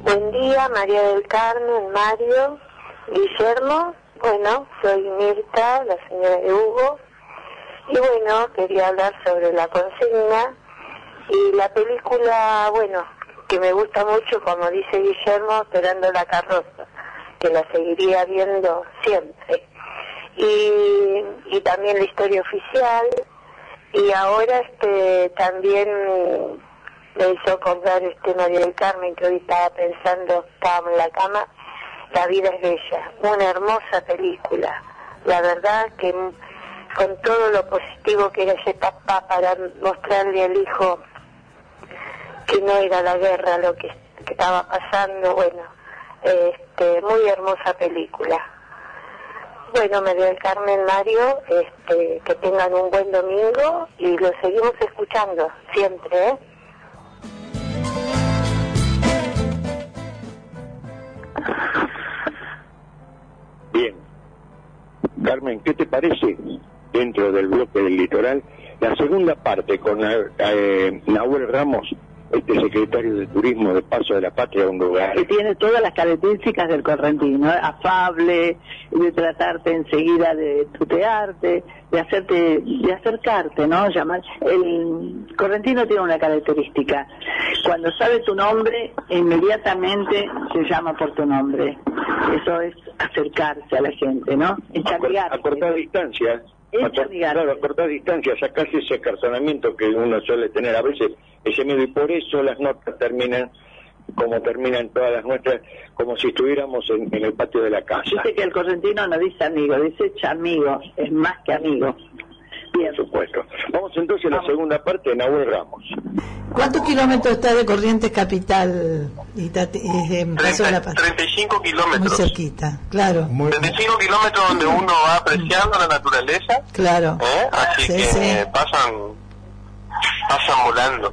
Buen día, María del Carmen, Mario, Guillermo. Bueno, soy Mirta, la señora de Hugo. Y bueno, quería hablar sobre la consigna. Y la película, bueno, que me gusta mucho, como dice Guillermo, Esperando la carroza, que la seguiría viendo siempre. Y, y también la historia oficial. Y ahora este también me hizo acordar este María del Carmen que hoy estaba pensando, estábamos en la cama, La vida es bella, una hermosa película. La verdad que con todo lo positivo que era ese papá para mostrarle al hijo que no era la guerra lo que, que estaba pasando, bueno, este, muy hermosa película. Bueno, María del Carmen Mario, este, que tengan un buen domingo y lo seguimos escuchando siempre, ¿eh?
Bien. Carmen, ¿qué te parece dentro del bloque del litoral? La segunda parte con eh, Nahuel Ramos, este secretario de Turismo de Paso de la Patria, un lugar.
que tiene todas las características del correntino, ¿eh? afable, de tratarte enseguida de tutearte, de hacerte, de acercarte, ¿no? Llamar. El correntino tiene una característica. Cuando sabe tu nombre, inmediatamente se llama por tu nombre. Eso es acercarse a la gente, ¿no?
A cortar distancias. Cor- claro, a cortar distancias, sacarse ese acartonamiento que uno suele tener a veces, ese miedo, y por eso las notas terminan como terminan todas las nuestras, como si estuviéramos en, en el patio de la casa.
Dice que el correntino no dice amigo, dice chamigo, es más que amigo.
Por supuesto. Vamos entonces a la segunda parte de Nahuel Ramos.
¿Cuántos kilómetros está de Corrientes Capital y Tati- y, eh, Paso de la Paz?
35
Muy
kilómetros.
cerquita, claro.
35 kilómetros donde uno va apreciando la naturaleza.
Claro.
¿eh? Así
Sí,
que
sí.
pasan pasan volando.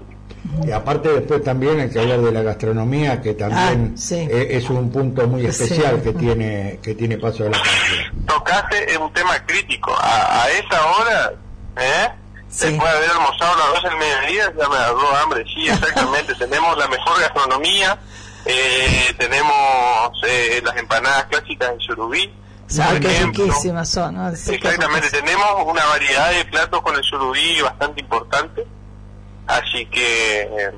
Y aparte después también hay que hablar de la gastronomía, que también
Ah, sí.
es un punto muy especial
Sí.
que tiene que tiene Paso de la Patria.
Tocaste un tema crítico. A, a esa hora, ¿eh? después de haber almorzado a las 12 del mediodía, ya me agarró hambre. Sí, exactamente. tenemos la mejor gastronomía. eh, tenemos eh, las empanadas clásicas en Surubí.
Que
ejemplo.
riquísimas son. Sí,
Exactamente, tenemos una variedad de platos con el surubí bastante importante, así que eh,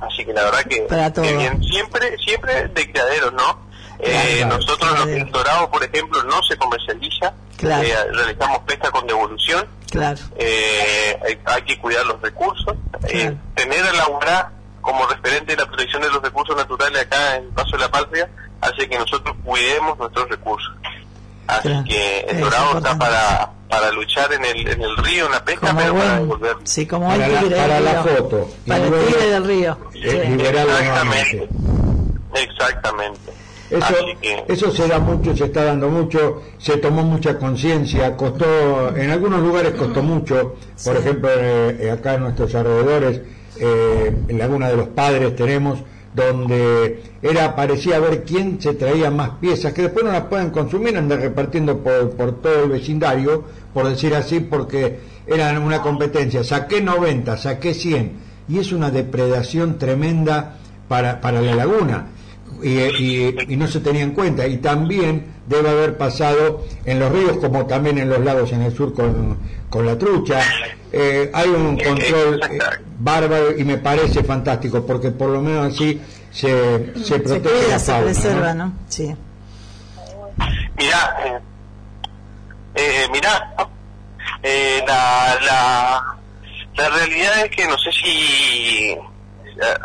así que la verdad que,
Para todo.
que bien, siempre siempre de criaderos, ¿no? Eh,
Claro,
nosotros los-
criadero.
el dorado, por ejemplo, no se comercializa,
Claro.
Eh, realizamos pesca con devolución,
Claro.
eh, hay, hay que cuidar los recursos, eh, tener a la URA como referente de la protección de los recursos naturales acá en el Paso de la Patria hace que nosotros cuidemos nuestros recursos. Así que el
es
dorado está para, para luchar en el, en el río, en la pesca,
Como
pero para devolver.
Sí, como
Para
el
la-
tigre
para
del
la foto.
Para el tigre del río.
Eh,
Sí.
Exactamente. Exactamente.
Eso,
que
eso se da mucho, se está dando mucho, se tomó mucha conciencia, costó, en algunos lugares costó mucho, por ejemplo, eh, eh, acá en nuestros alrededores, eh, en Laguna de los Padres tenemos, donde era parecía ver quién se traía más piezas, que después no las pueden consumir, andan repartiendo por, por todo el vecindario, por decir así, porque eran una competencia, saqué 90, saqué 100, y es una depredación tremenda para, para la laguna. Y, y- y no se tenía en cuenta. Y también debe haber pasado en los ríos como también en los lagos en el sur con, con la trucha. Eh, hay un control eh, bárbaro y me parece fantástico porque por lo menos así se, se
Se
protege
cuida,
la
se
fauna.
preserva,
¿no?
¿no? Sí.
Mirá, eh, eh, mirá, eh, la, la, la realidad es que no sé si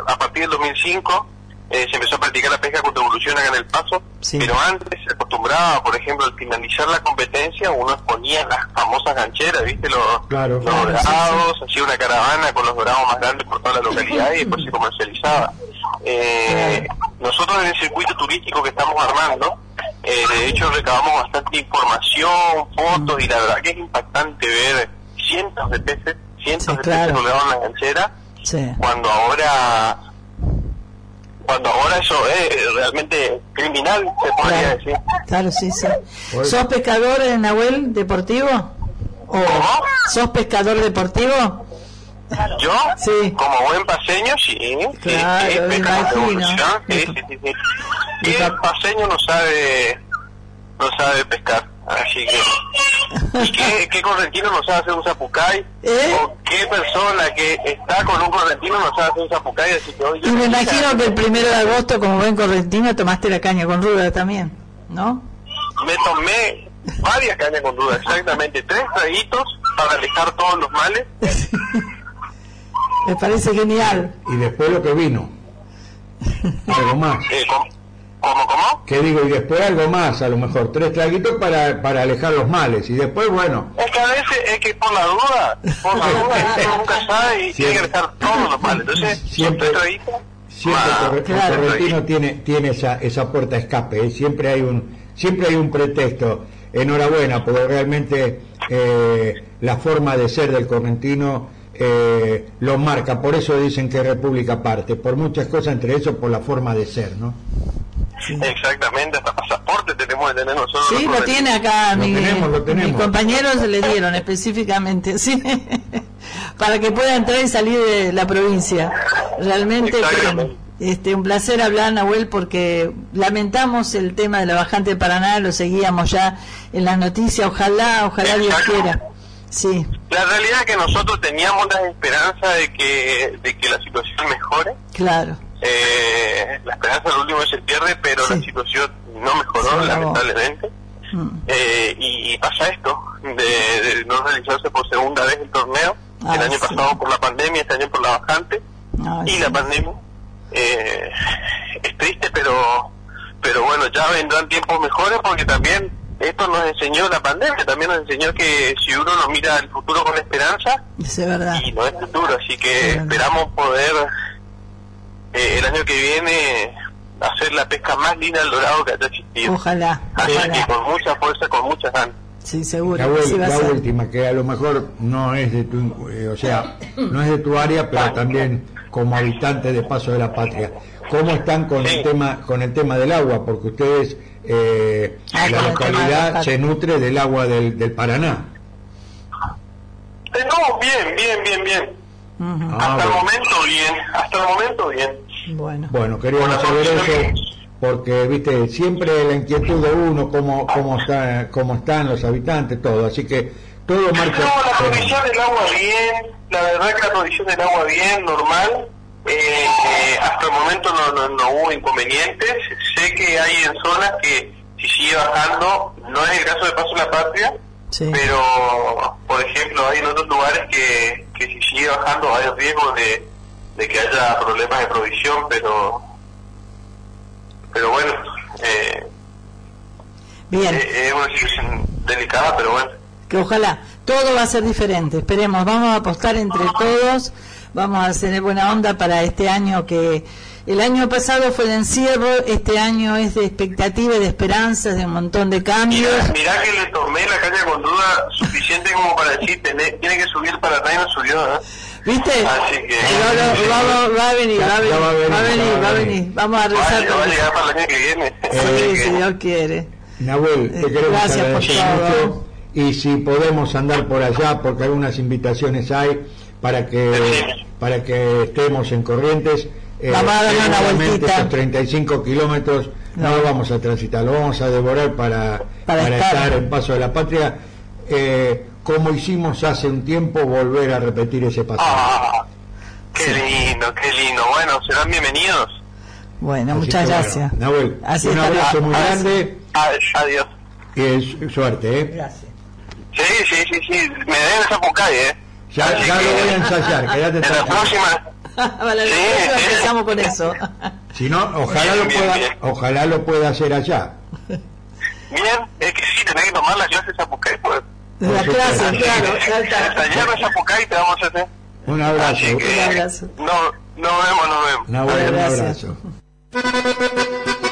a partir del 2005 eh, se empezó a practicar la pesca con devolución acá en El Paso, pero antes se acostumbraba, por ejemplo, al finalizar la competencia uno exponía las famosas gancheras, ¿viste? Los,
Claro.
los dorados, hacía una caravana con los dorados más grandes por toda la localidad y después se comercializaba. Eh, nosotros en el circuito turístico que estamos armando, eh, de hecho recabamos bastante información, fotos y la verdad que es impactante ver cientos de peces, cientos de peces colgados en la ganchera, cuando ahora cuando ahora eso es realmente criminal, se podría decir.
Claro, sí, sí. ¿Sos pescador, eh, Nahuel, deportivo? ¿O sos pescador deportivo?
Yo, como buen paseño, sí.
Claro,
sí, sí,
me imagino.
sí, sí, sí, sí. ¿Qué paseño no sabe, no sabe pescar? Así que... ¿Y qué, qué correntino no sabe hacer un zapucay?
¿Eh?
¿O qué persona que está con un correntino no sabe hacer un zapucay? Así que, oye,
Y me imagino que el primero de agosto, como buen correntino, tomaste la caña con ruda también, ¿no?
me tomé varias cañas con duda, exactamente tres traguitos para alejar todos los males.
Me parece genial.
Y después lo que vino. Algo más.
Eh, ¿cómo, cómo, cómo?
Que digo, y después algo más, a lo mejor, tres traguitos para, para alejar los males. Y después, bueno,
Es que a veces es que por la duda, por la duda, uno nunca sabe y tiene que alejar todos los males. Entonces,
Siempre- siempre el corre- el
claro.
correntino tiene, tiene esa, esa puerta de escape. ¿eh? Siempre, hay un, siempre hay un pretexto. Enhorabuena, porque realmente eh, la forma de ser del correntino eh, lo marca. Por eso dicen que es república aparte. Por muchas cosas, entre eso, por la forma de ser, ¿no?
Exactamente, hasta pasaporte tenemos que tener nosotros.
Sí, lo tiene acá, mi,
tenemos, lo tenemos.
mis compañeros se le dieron específicamente, sí, para que pueda entrar y salir de la provincia. Realmente este, un placer hablar, Nahuel, porque lamentamos el tema de la bajante de Paraná, lo seguíamos ya en las noticias, ojalá, ojalá Dios quiera. Sí,
La realidad es que nosotros teníamos la esperanza de que, de que la situación mejore.
claro.
Eh, la esperanza al último se pierde, pero la situación no mejoró, lamentablemente. Eh, y, y pasa esto, de, de no realizarse por segunda vez el torneo,
Ah,
el año
sí.
pasado por la pandemia, este año por la bajante,
Ay,
y la pandemia. Eh, es triste, pero pero bueno, ya vendrán tiempos mejores porque también esto nos enseñó la pandemia, también nos enseñó que si uno no mira el futuro con esperanza,
es verdad.
y no es futuro, así que esperamos poder eh, el año que viene hacer la pesca más linda del dorado que haya existido.
Ojalá,
Así
ojalá.
que con mucha fuerza, con muchas ganas.
Sí, seguro.
La,
sí
la última, que a lo mejor no es de tu, eh, o sea, no es de tu área, pero también como habitante de Paso de la Patria. ¿Cómo están con el tema con el tema del agua? Porque ustedes, eh,
Ah,
la localidad se nutre del agua del, del Paraná.
Eh, no, bien, bien, bien, bien.
Ah,
hasta el
bueno.
momento bien, hasta el momento bien.
Bueno.
Bueno, queríamos saber eso porque, viste, siempre la inquietud de uno, cómo, cómo, está, cómo están los habitantes, todo. Así que todo marcha.
No, la provisión del agua bien, la verdad que la provisión del agua bien, normal. Eh, eh, hasta el momento no, no, no hubo inconvenientes. Sé que hay en zonas que si sigue bajando, no es el caso de Paso de la Patria, pero por ejemplo hay en otros lugares que, que si sigue bajando hay riesgo de, de que haya problemas de provisión, pero pero bueno, eh,
Bien.
eh, es una situación delicada, pero bueno.
que ojalá todo va a ser diferente. Esperemos, vamos a apostar entre todos, vamos a hacer buena onda para este año que el año pasado fue de encierro, este año es de expectativa y de esperanzas, de un montón de cambios.
Mirá que le tomé la caña con duda suficiente como para decir, tené- tiene que subir para atrás y no subió, ¿eh?
¿Viste?
Así que...
Va, va- va- va a venir, va a venir,
va a venir,
va a venir,
va
va
a
venir. Vamos a rezar.
Vaya, va a
por-
llegar para el año que viene.
Sí, si Dios quiere.
Nahuel, te
Eh,
queremos
gracias por
agradecer
todo.
mucho y si podemos andar por allá, porque algunas invitaciones hay, para que para que estemos en Corrientes. Eh,
Vamos a darle una
seguramente
vueltita.
estos 35 kilómetros no.
No.
lo vamos a transitar, lo vamos a devorar para,
Para
para
estar.
estar en Paso de la Patria, eh, como hicimos hace un tiempo, volver a repetir ese paso.
Ah, qué lindo, qué lindo. Bueno, serán bienvenidos.
Bueno,
Así
muchas
que, bueno,
gracias.
Nahuel,
Así
un
está.
abrazo muy grande
Ah, Adiós.
y es- suerte, ¿eh?
Gracias.
Sí, sí, sí, sí. Me deben Zapucay, ¿eh?
Ya, ya
que-
lo voy a ensayar, quédate
En la próxima,
Vale,
Sí,
empezamos con eso.
Si no, ojalá lo
Bien,
pueda,
bien.
ojalá lo pueda hacer allá.
bien, es que sí, tenés que tomar las clases Zapucay, pues.
Las clases, claro, está.
Ensayar en Zapucay te vamos a hacer.
Un abrazo.
Que,
Un abrazo.
No, nos vemos, nos vemos.
Nahuel, un
Gracias.
abrazo.
El río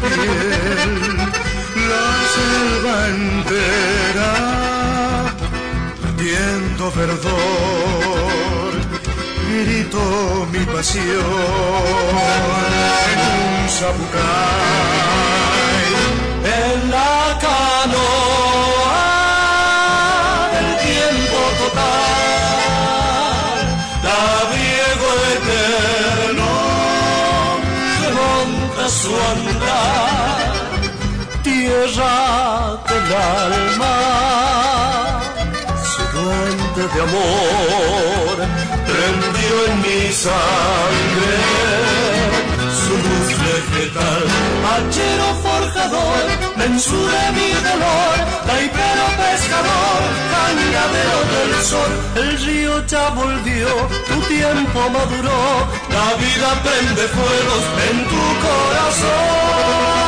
piel, la selva entera, latiendo verdor, grito mi pasión en un zapucay. En la canoa del tiempo total, labriego eterno su andar, tierra del alma, su duende de amor, prendió en mi sangre vegetal. Hachero forjador, mensura mi dolor, taipero pescador, cañadero del sol. El río ya volvió, tu tiempo maduró, la vida prende fuegos en tu corazón.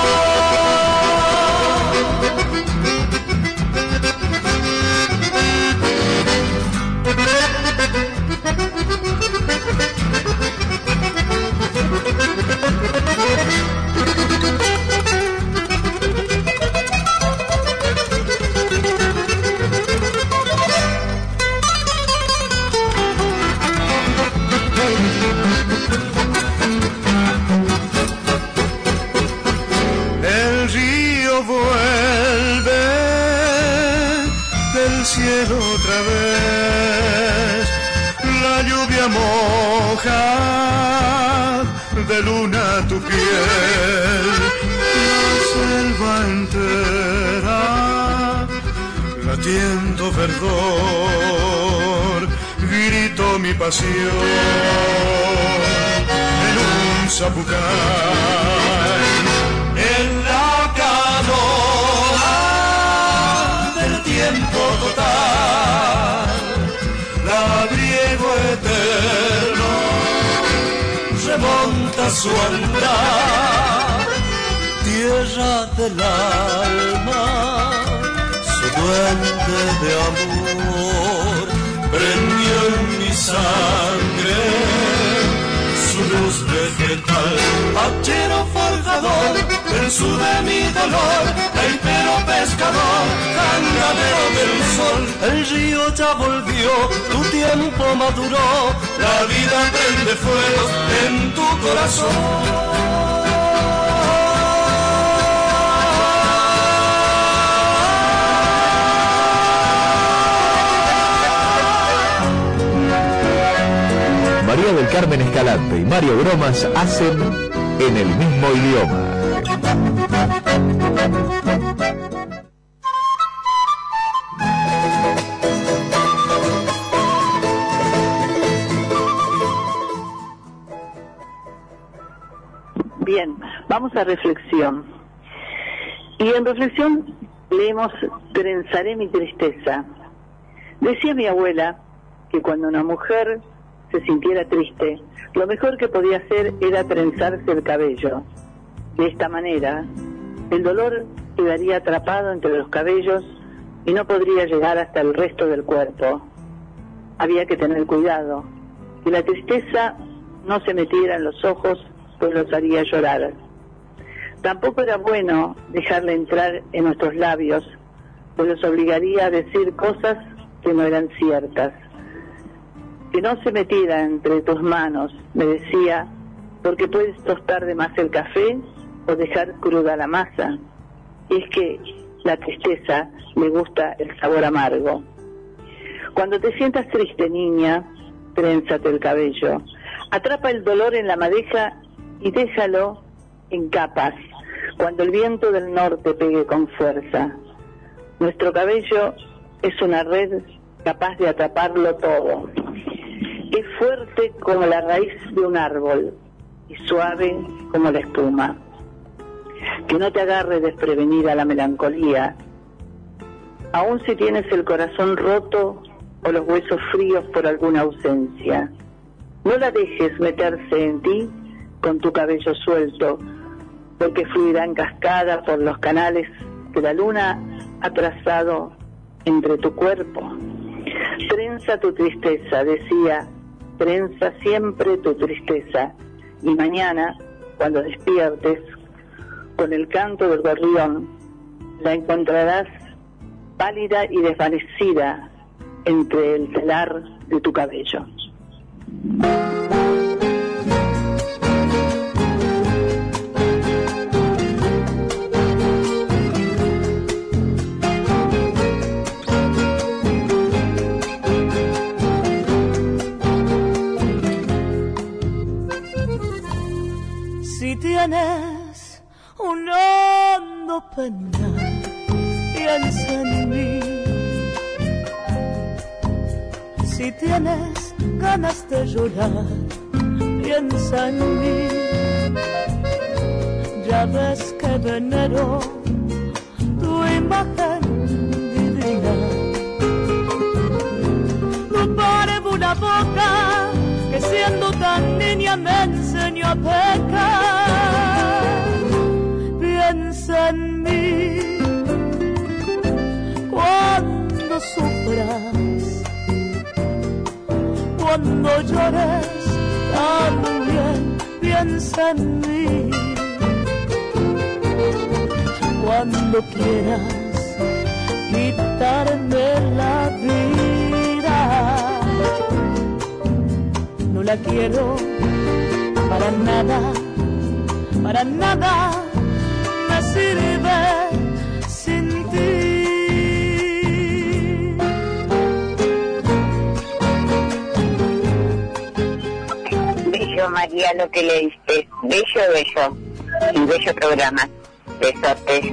La lluvia moja de luna tu piel, la selva entera latiendo verdor, grito mi pasión. En un zapucay, en la canoa del tiempo labriego eterno remonta su andar, tierra del alma, su duende de amor, prendió en mi sangre su luz vegetal. Hachero forjador, verso de mi dolor, taipero pescador, cangadero del sol. El río ya volvió, tu tiempo maduró, la vida prende fuego en tu
María del Carmen Escalante y Mario Bromas hacen en el mismo idioma.
Bien, vamos a reflexión. Y en reflexión leemos Trenzaré mi tristeza. Decía mi abuela que cuando una mujer se sintiera triste, lo mejor que podía hacer era trenzarse el cabello. De esta manera, el dolor quedaría atrapado entre los cabellos y no podría llegar hasta el resto del cuerpo. Había que tener cuidado, que la tristeza no se metiera en los ojos, pues los haría llorar. Tampoco era bueno dejarle entrar en nuestros labios, pues los obligaría a decir cosas que no eran ciertas. Que no se metiera entre tus manos, me decía, porque puedes tostar de más el café o dejar cruda la masa. Y es que la tristeza le gusta el sabor amargo. Cuando te sientas triste, niña, trénzate el cabello. Atrapa el dolor en la madeja y déjalo en capas, cuando el viento del norte pegue con fuerza. Nuestro cabello es una red capaz de atraparlo todo. Es fuerte como la raíz de un árbol y suave como la espuma. Que no te agarre desprevenida la melancolía, aun si tienes el corazón roto o los huesos fríos por alguna ausencia. No la dejes meterse en ti con tu cabello suelto, porque fluirá en cascada por los canales que la luna ha trazado entre tu cuerpo. Trenza tu tristeza, decía, siempre tu tristeza. Y mañana, cuando despiertes, con el canto del gorrión, la encontrarás pálida y desvanecida entre el telar de tu cabello.
Si tienes un hondo penal, piensa en mí. Si tienes ganas de llorar, piensa en mí. Ya ves que venero tu imagen divina. Tu parevo una boca que siendo tan niña me enseñó a pecar. Piensa en mí cuando sufras, cuando llores también piensa en mí. Cuando quieras quitarme la vida no la quiero para nada, para nada sirve sin ti.
Bello, María, lo que leíste. Bello, bello. Y bello programa. Besotes.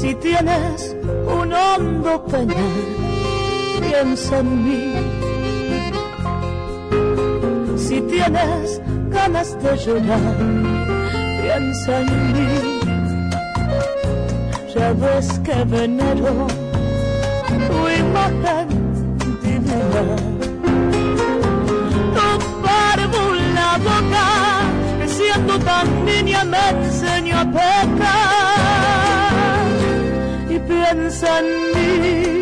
Si tienes un hondo penal, piensa en mí. Si tienes ganas de llorar, piensa en mí. Ya ves que venero tu imagen divina. Tu la boca siendo tan niña me enseñó a pecar y piensa en mí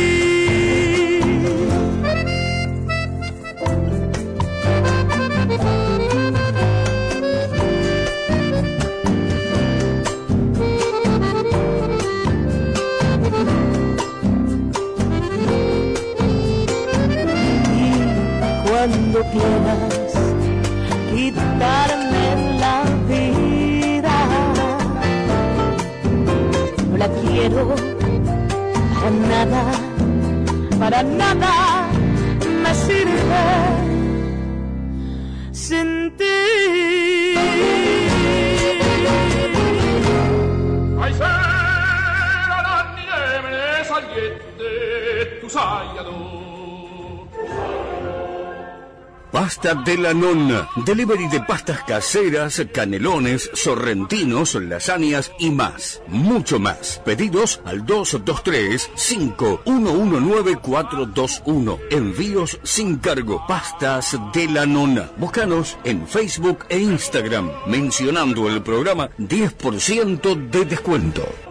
Pasta de la nonna. Delivery de pastas caseras, canelones, sorrentinos, lasañas y más. Mucho más. Pedidos al 223-5119-421. Envíos sin cargo. Pastas de la nonna. Búscanos en Facebook e Instagram. Mencionando el programa 10% de descuento.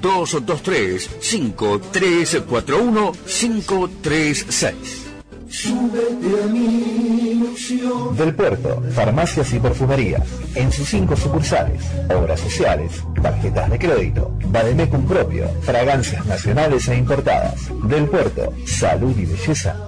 223 5341 536.
Súbete a mi ilusión. Del Puerto, farmacias y perfumerías. En sus cinco sucursales, obras sociales, tarjetas de crédito, Bademecum propio, fragancias nacionales e importadas. Del Puerto, salud y belleza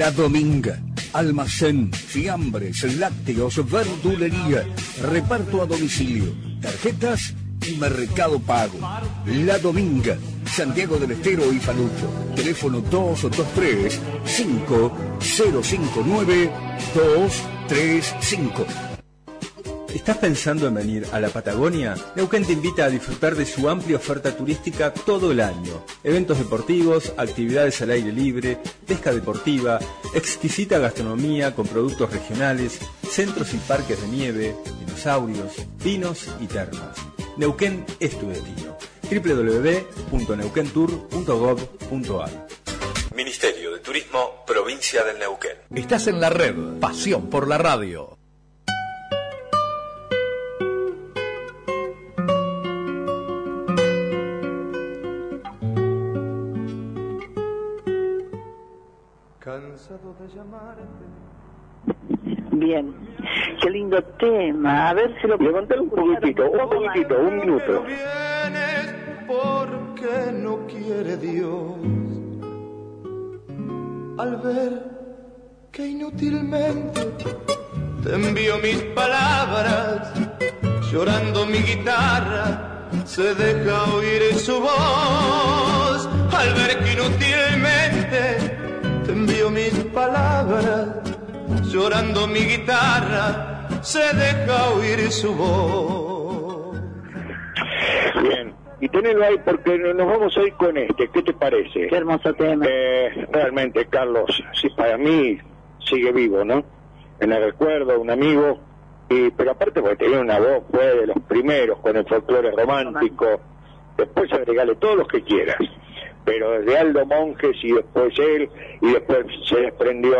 La Dominga. Almacén, fiambres, lácteos, verdulería, reparto a domicilio, tarjetas y mercado pago. La Dominga, Santiago del Estero y Falucho. Teléfono 223 5059 235.
¿Estás pensando en venir a la Patagonia? Neuquén te invita a disfrutar de su amplia oferta turística todo el año. Eventos deportivos, actividades al aire libre, pesca deportiva, exquisita gastronomía con productos regionales, centros y parques de nieve, dinosaurios, vinos y termas. Neuquén es tu destino. www.neuquentour.gov.ar
Ministerio de Turismo, Provincia del Neuquén.
Estás en la red. Pasión por la radio.
Cansado de llamarte.
Bien, qué lindo tema. A ver si lo
Levántalo un poquitito, un poquitito, un minuto.
Vienes porque no quiere Dios. Al ver que inútilmente te envío mis palabras, llorando mi guitarra, se deja oír su voz. Al ver que inútilmente mis palabras, llorando mi guitarra, se deja oír su voz.
Bien. Y tenelo ahí porque nos vamos a ir con este. ¿Qué te parece?
Qué hermoso tema.
Eh, realmente, Carlos, sí, para mí sigue vivo, ¿no? En el recuerdo, un amigo. Y, pero aparte porque tenía una voz, fue de los primeros con el folclore romántico. Después agregale todos los que quieras. Pero desde Aldo Monjes y después él, y después se desprendió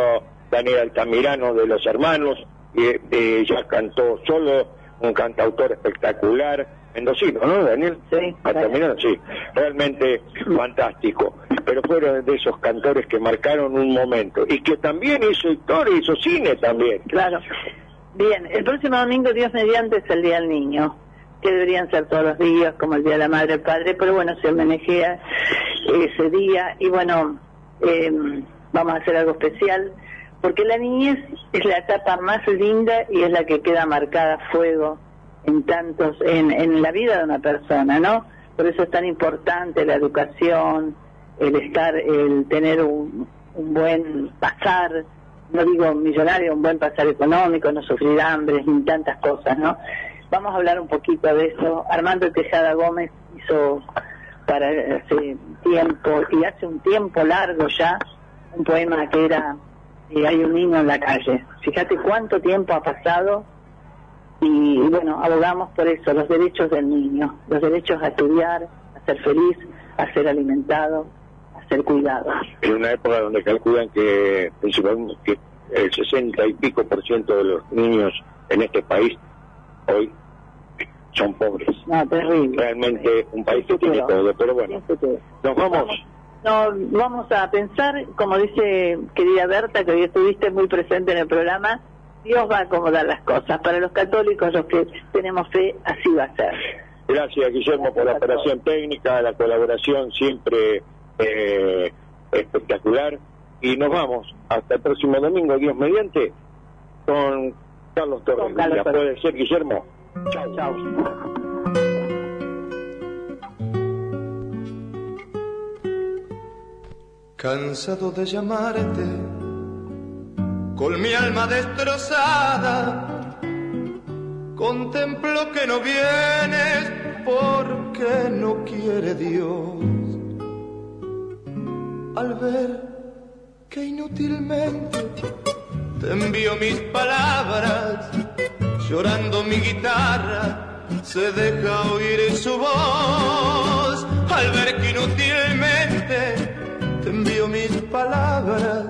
Daniel Altamirano de los hermanos, y eh, ya cantó solo, un cantautor espectacular, mendocino, ¿no, Daniel? Sí. Altamirano, sí, realmente fantástico. Pero fueron de esos cantores que marcaron un momento, y que también hizo historia, hizo cine también.
Claro. Bien, el próximo domingo, Dios mediante, es el Día del Niño, que deberían ser todos los días, como el Día de la Madre y el Padre, pero bueno, se homenajea ese día y bueno, eh, vamos a hacer algo especial, porque la niñez es la etapa más linda y es la que queda marcada a fuego en tantos, en, en la vida de una persona, ¿no? Por eso es tan importante la educación, el estar, el tener un, un buen pasar, no digo millonario, un buen pasar económico, no sufrir hambre ni tantas cosas, ¿no? Vamos a hablar un poquito de eso. Armando Tejada Gómez hizo para hace tiempo, y hace un tiempo largo ya, un poema que era eh, Hay un niño en la calle. Fíjate cuánto tiempo ha pasado y, y bueno, abogamos por eso, los derechos del niño, los derechos a estudiar, a ser feliz, a ser alimentado, a ser cuidado.
En una época donde calculan que principalmente que el 60 y pico por ciento de los niños en este país hoy son pobres.
No, terrible.
Realmente un país que tiene todo, pero bueno, nos vamos.
No, vamos a pensar, como dice querida Berta, que hoy estuviste muy presente en el programa, Dios va a acomodar las cosas. Para los católicos, los que tenemos fe, así va a ser.
Gracias, Guillermo, por la operación técnica, la colaboración siempre eh, espectacular. Y nos vamos hasta el próximo domingo, Dios mediante, con Carlos Torres.
Con Carlos. Torres.
¿Puede ser, Guillermo?
Chao, chao.
Cansado de llamarte, con mi alma destrozada, contemplo que no vienes porque no quiere Dios. Al ver que inútilmente te envío mis palabras, llorando mi guitarra, se deja oír su voz. Al ver que inútilmente te envío mis palabras,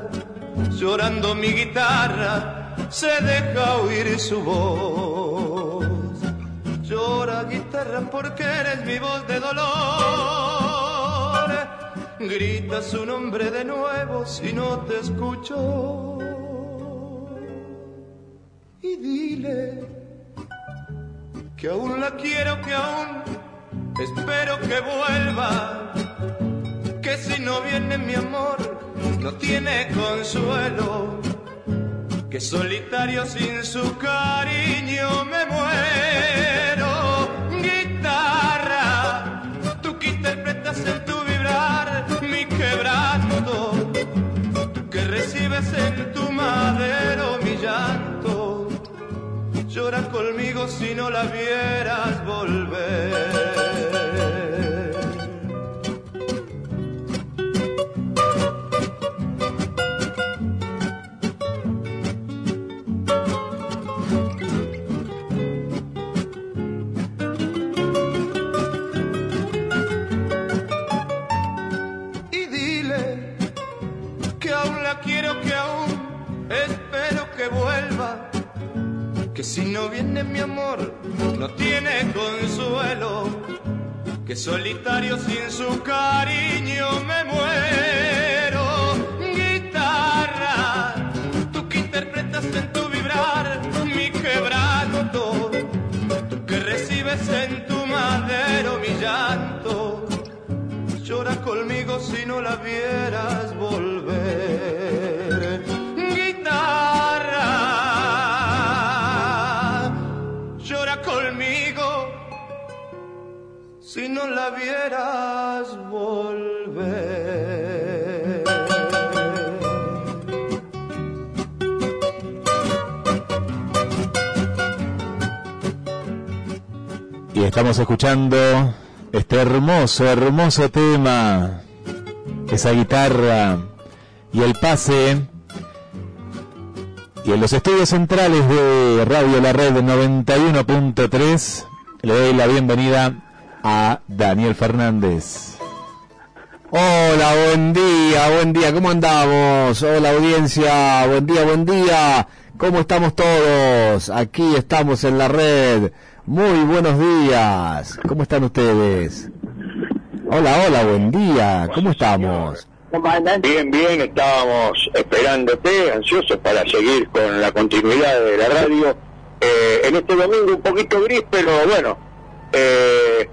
llorando mi guitarra, se deja oír su voz. Llora guitarra porque eres mi voz de dolor. Grita su nombre de nuevo si no te escucho. Y dile que aún la quiero, que aún espero que vuelva que si no viene mi amor no tiene consuelo, que solitario sin su cariño me muero. Llora conmigo si no la vieras volver. Que si no viene mi amor, no tiene consuelo. Que solitario sin su cariño me muero. Guitarra, tú que interpretas en tu vibrar mi quebranto. Tú que recibes en tu madero mi llanto llora conmigo si no la vieras volver. Si no la vieras volver.
Y estamos escuchando este hermoso, hermoso tema, esa guitarra y el pase. Y en los estudios centrales de Radio La Red 91.3 le doy la bienvenida a Daniel Fernández.
Hola, buen día, buen día, ¿cómo andamos? Hola audiencia, buen día, buen día, ¿cómo estamos todos? Aquí estamos en la red. Muy buenos días, ¿cómo están ustedes? Hola, hola, buen día, ¿cómo estamos?
Bien, bien, estábamos esperándote, ansiosos para seguir con la continuidad de la radio. Eh, en este domingo un poquito gris, pero bueno, eh,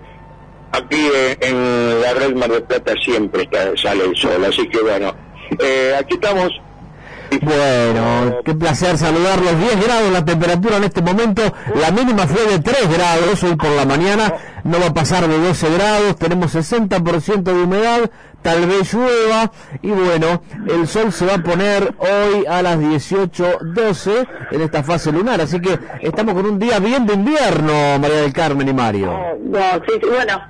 aquí eh, en la red Mar del Plata siempre está- sale el sol, así que bueno, eh, aquí estamos.
Bueno, qué placer saludarlos. 10 grados la temperatura en este momento. La mínima fue de 3 grados hoy por la mañana. No va a pasar de 12 grados. Tenemos 60% de humedad. Tal vez llueva. Y bueno, el sol se va a poner hoy a las 18.12 en esta fase lunar. Así que estamos con un día bien de invierno, María del Carmen y Mario.
No, sí, sí, bueno,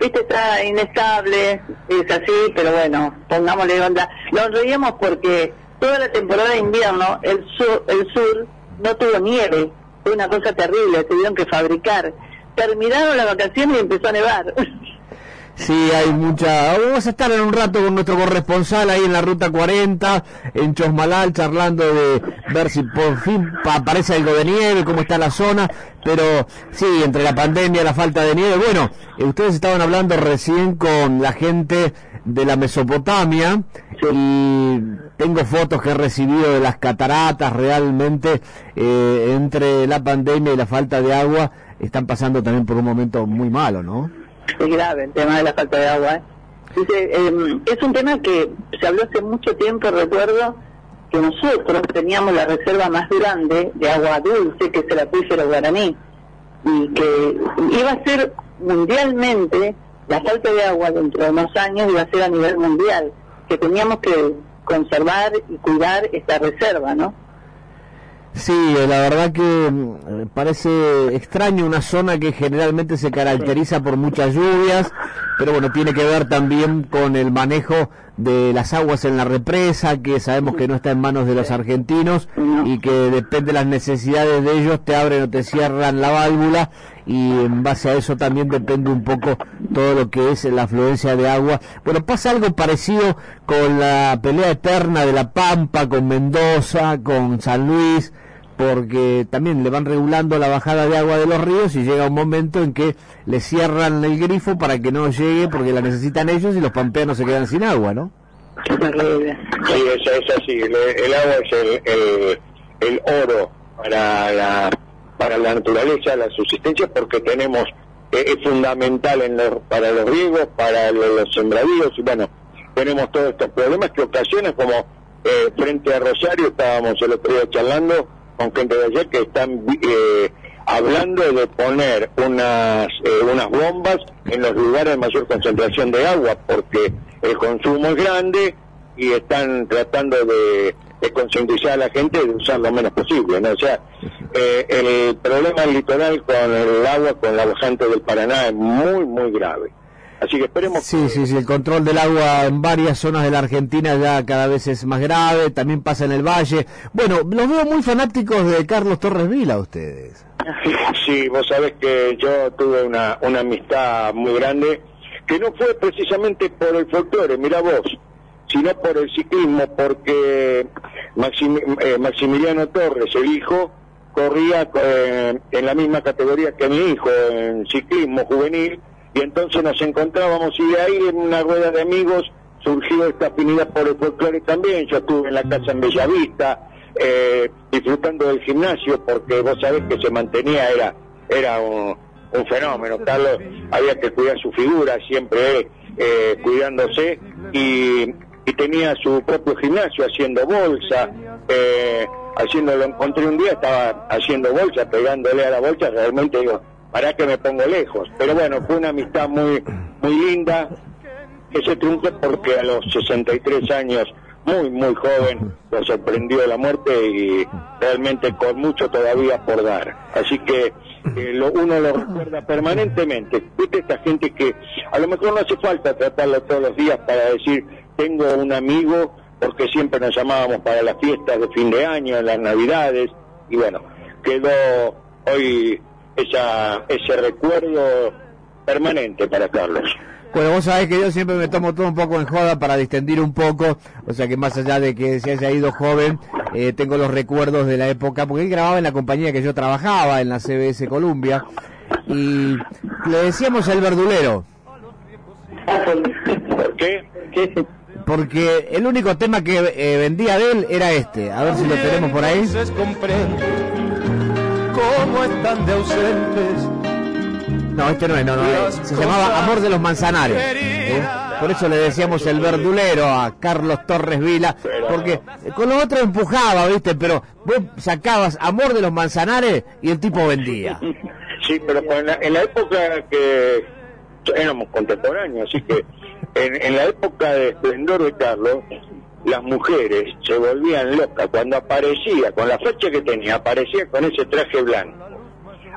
viste, está inestable, es así, pero bueno, pongámosle onda. Nos reíamos porque toda la temporada de invierno el sur, el sur no tuvo nieve, fue una cosa terrible, tuvieron que fabricar. Terminaron las vacaciones y empezó a nevar.
Sí, hay mucha... Vamos a estar en un rato con nuestro corresponsal ahí en la Ruta 40, en Chosmalal, charlando de ver si por fin pa- aparece algo de nieve, cómo está la zona, pero sí, entre la pandemia, la falta de nieve. Bueno, eh, ustedes estaban hablando recién con la gente de la Mesopotamia y tengo fotos que he recibido de las cataratas realmente eh, entre la pandemia y la falta de agua están pasando también por un momento muy malo, ¿no?
Es grave el tema de la falta de agua. ¿eh? Eh, es un tema que se habló hace mucho tiempo, recuerdo, que nosotros teníamos la reserva más grande de agua dulce, que es el acuífero guaraní, y que iba a ser mundialmente, la falta de agua dentro de unos años iba a ser a nivel mundial, que teníamos que conservar y cuidar esta reserva, ¿no?
Sí, la verdad que mm, parece extraño una zona que generalmente se caracteriza por muchas lluvias, pero bueno, tiene que ver también con el manejo de las aguas en la represa, que sabemos que no está en manos de los argentinos y que depende de las necesidades de ellos, te abren o te cierran la válvula y en base a eso también depende un poco todo lo que es la afluencia de agua. Bueno, pasa algo parecido con la pelea eterna de La Pampa, con Mendoza, con San Luis, porque también le van regulando la bajada de agua de los ríos y llega un momento en que le cierran el grifo para que no llegue porque la necesitan ellos y los pampeanos se quedan sin agua, ¿no?
Sí, es, es así, el, el agua es el, el, el oro para la, para la naturaleza, la subsistencia, porque tenemos, eh, es fundamental en los- para los riegos, para lo- los, sembradíos, y bueno, tenemos todos estos problemas que ocasionan como eh, frente a Rosario, estábamos el otro día charlando con gente de ayer que están eh, hablando de poner unas, eh, unas bombas en los lugares de mayor concentración de agua, porque el consumo es grande y están tratando de, de concientizar a la gente de usar lo menos posible, ¿no? O sea, eh, el problema litoral con el agua, con la bajante del Paraná es muy, muy grave. Así que esperemos
Sí, sí, sí, el control del agua en varias zonas de la Argentina ya cada vez es más grave, también pasa en el valle. Bueno, los veo muy fanáticos de Carlos Torres Vila ustedes.
Sí, vos sabés que yo tuve una, una amistad muy grande que no fue precisamente por el folclore, mira vos, sino por el ciclismo, porque eh, Maximiliano Torres, el hijo, corría eh, en la misma categoría que mi hijo, en ciclismo juvenil, y entonces nos encontrábamos y de ahí en una rueda de amigos surgió esta afinidad por el folclore también. Yo estuve en la casa en Bellavista, eh, disfrutando del gimnasio, porque vos sabés que se mantenía, era, era un, fenómeno. Carlos había que cuidar su figura, siempre cuidándose, y, y tenía su propio gimnasio haciendo bolsa. Eh, haciendo, lo encontré un día, estaba haciendo bolsa, pegándole a la bolsa, realmente digo, para que me pongo lejos. Pero bueno, fue una amistad muy, muy linda, que se porque a los 63 años, muy, muy joven, lo sorprendió la muerte y realmente con mucho todavía por dar. Así que eh, lo, uno lo recuerda permanentemente. Viste esta gente que a lo mejor no hace falta tratarlo todos los días para decir, tengo un amigo, porque siempre nos llamábamos para las fiestas de fin de año, en las navidades, y bueno, quedó hoy esa, ese recuerdo permanente para Carlos.
Bueno, vos sabés que yo siempre me tomo todo un poco en joda para distendir un poco, o sea que más allá de que se haya ido joven, eh, tengo los recuerdos de la época, porque él grababa en la compañía que yo trabajaba, en la CBS Columbia, y le decíamos el verdulero.
¿Por qué?
Porque el único tema que eh, vendía de él era este, a ver si lo tenemos por ahí.
Cómo están de ausentes.
No, este no es, no, no, eh, se llamaba Amor de los Manzanares. ¿eh? Por eso le decíamos el verdulero a Carlos Torres Vila, porque con lo otro empujaba, ¿viste? Pero vos sacabas Amor de los Manzanares y el tipo vendía.
Sí, pero en la, en la época que éramos contemporáneos, así que en, en la época de esplendor de Carlos, las mujeres se volvían locas cuando aparecía, con la fecha que tenía, aparecía con ese traje blanco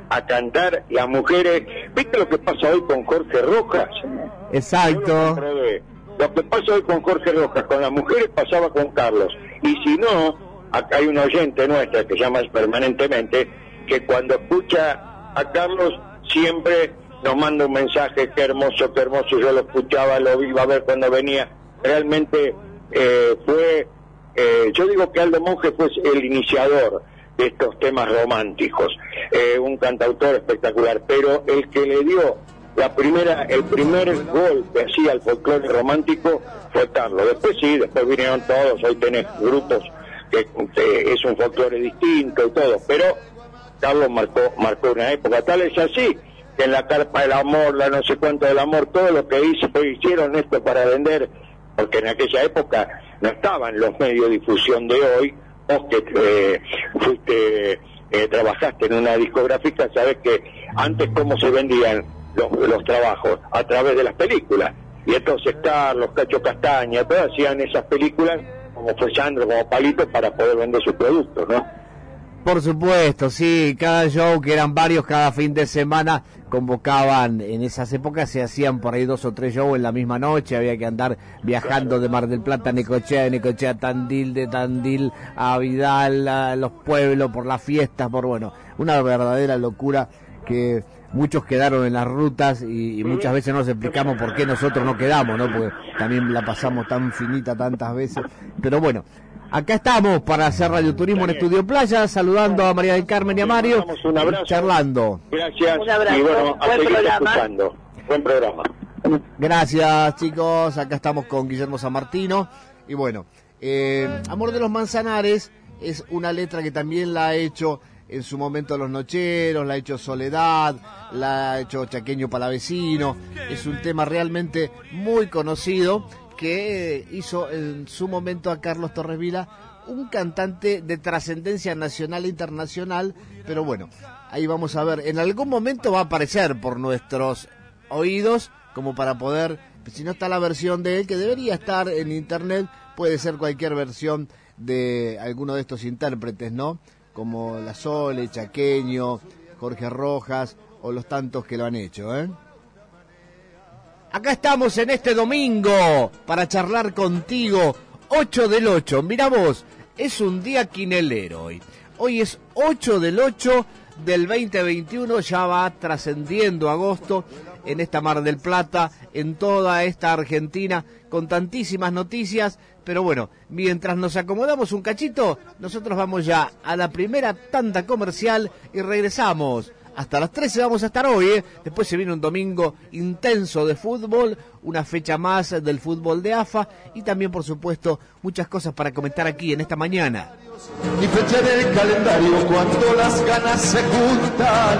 a cantar las mujeres. ¿Viste lo que pasa hoy con Jorge Rojas?
Exacto.
Lo que pasa hoy con Jorge Rojas, con las mujeres pasaba con Carlos. Y si no, acá hay un oyente nuestra que llama permanentemente, que cuando escucha a Carlos siempre nos manda un mensaje, qué hermoso, qué hermoso, yo lo escuchaba, lo iba a ver cuando venía. Realmente eh, fue, eh, yo digo que Aldo Monge fue el iniciador de estos temas románticos, eh, un cantautor espectacular, pero el que le dio la primera, el primer golpe así al folclore romántico fue Carlos. Después sí, después vinieron todos, hoy tenés grupos que, que es un folclore distinto y todo, pero Carlos marcó, marcó una época, tal es así en la carpa del amor, la no sé cuánto del amor, todo lo que hizo, hicieron esto para vender, porque en aquella época no estaban los medios de difusión de hoy, vos que eh, fuiste, eh, trabajaste en una discográfica, sabes que antes cómo se vendían los, los trabajos, a través de las películas. Y entonces Carlos, Cacho Castaña, todos hacían esas películas como fue Sandro, como Palito, para poder vender sus productos, ¿no?
Por supuesto, sí, cada show, que eran varios cada fin de semana, convocaban, en esas épocas se hacían por ahí dos o tres shows en la misma noche, había que andar viajando de Mar del Plata a Necochea, de Necochea Tandil, de Tandil a Vidal, a los pueblos, por las fiestas, por bueno, una verdadera locura que muchos quedaron en las rutas y, y muchas veces nos explicamos por qué nosotros no quedamos, ¿no? Porque también la pasamos tan finita tantas veces, pero bueno, Acá estamos para hacer Radio Turismo en Estudio Playa, saludando a María del Carmen y a Mario,
un abrazo.
charlando.
Gracias.
Un abrazo.
Y bueno, a
Buen
seguir
programa.
escuchando. Buen programa.
Gracias chicos, acá estamos con Guillermo San Martino. Y bueno, eh, Amor de los Manzanares es una letra que también la ha hecho en su momento Los Nocheros, la ha hecho Soledad, la ha hecho Chaqueño Palavecino. Es un tema realmente muy conocido que hizo en su momento a Carlos Torres Vila un cantante de trascendencia nacional e internacional, pero bueno, ahí vamos a ver, en algún momento va a aparecer por nuestros oídos como para poder, si no está la versión de él, que debería estar en internet, puede ser cualquier versión de alguno de estos intérpretes, ¿no? Como La Sole, Chaqueño, Jorge Rojas o los tantos que lo han hecho, ¿eh? Acá estamos en este domingo para charlar contigo. 8 del 8. Mira vos, es un día quinelero hoy. Hoy es 8 del 8 del 2021. Ya va trascendiendo agosto en esta Mar del Plata, en toda esta Argentina, con tantísimas noticias. Pero bueno, mientras nos acomodamos un cachito, nosotros vamos ya a la primera tanda comercial y regresamos. Hasta las 13 vamos a estar hoy, ¿eh? después se viene un domingo intenso de fútbol, una fecha más del fútbol de AFA y también por supuesto muchas cosas para comentar aquí en esta mañana.
Ni fecha en el calendario cuando las ganas se juntan.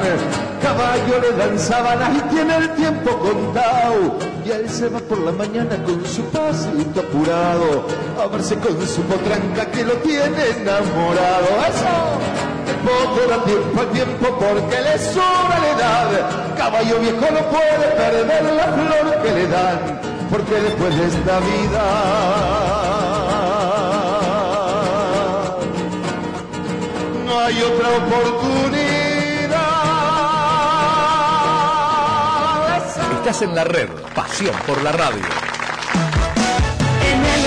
Caballo le dan sábanas y tiene el tiempo contado. Y él se va por la mañana con su pasito apurado. A verse con su potranca que lo tiene enamorado. ¡Eso! Poco da tiempo al tiempo porque le sobra la edad. Caballo viejo no puede perder la flor que le dan. Porque después de esta vida no hay otra oportunidad.
Estás en la red, pasión por la radio.
En el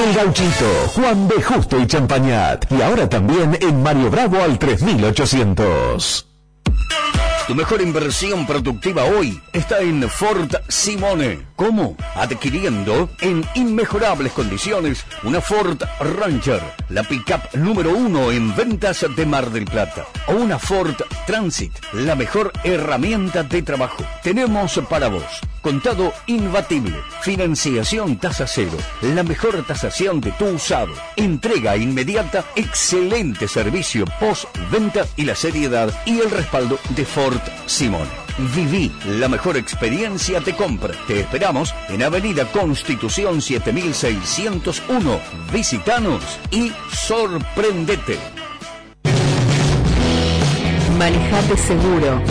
El
Gauchito, Juan B. Justo y Champañat. Y ahora también en Mario Bravo al 3800.
Tu mejor inversión productiva hoy está en Ford Simone. ¿Cómo? Adquiriendo en inmejorables condiciones una Ford Ranger, la pickup número uno en ventas de Mar del Plata. O una Ford Transit, la mejor herramienta de trabajo. Tenemos para vos contado imbatible, financiación tasa cero, la mejor tasación de tu usado, entrega inmediata, excelente servicio post-venta y la seriedad y el respaldo de Ford Simone. Viví la mejor experiencia de compra. Te esperamos en Avenida Constitución 7601. Visitanos y sorprendete.
Manejate seguro.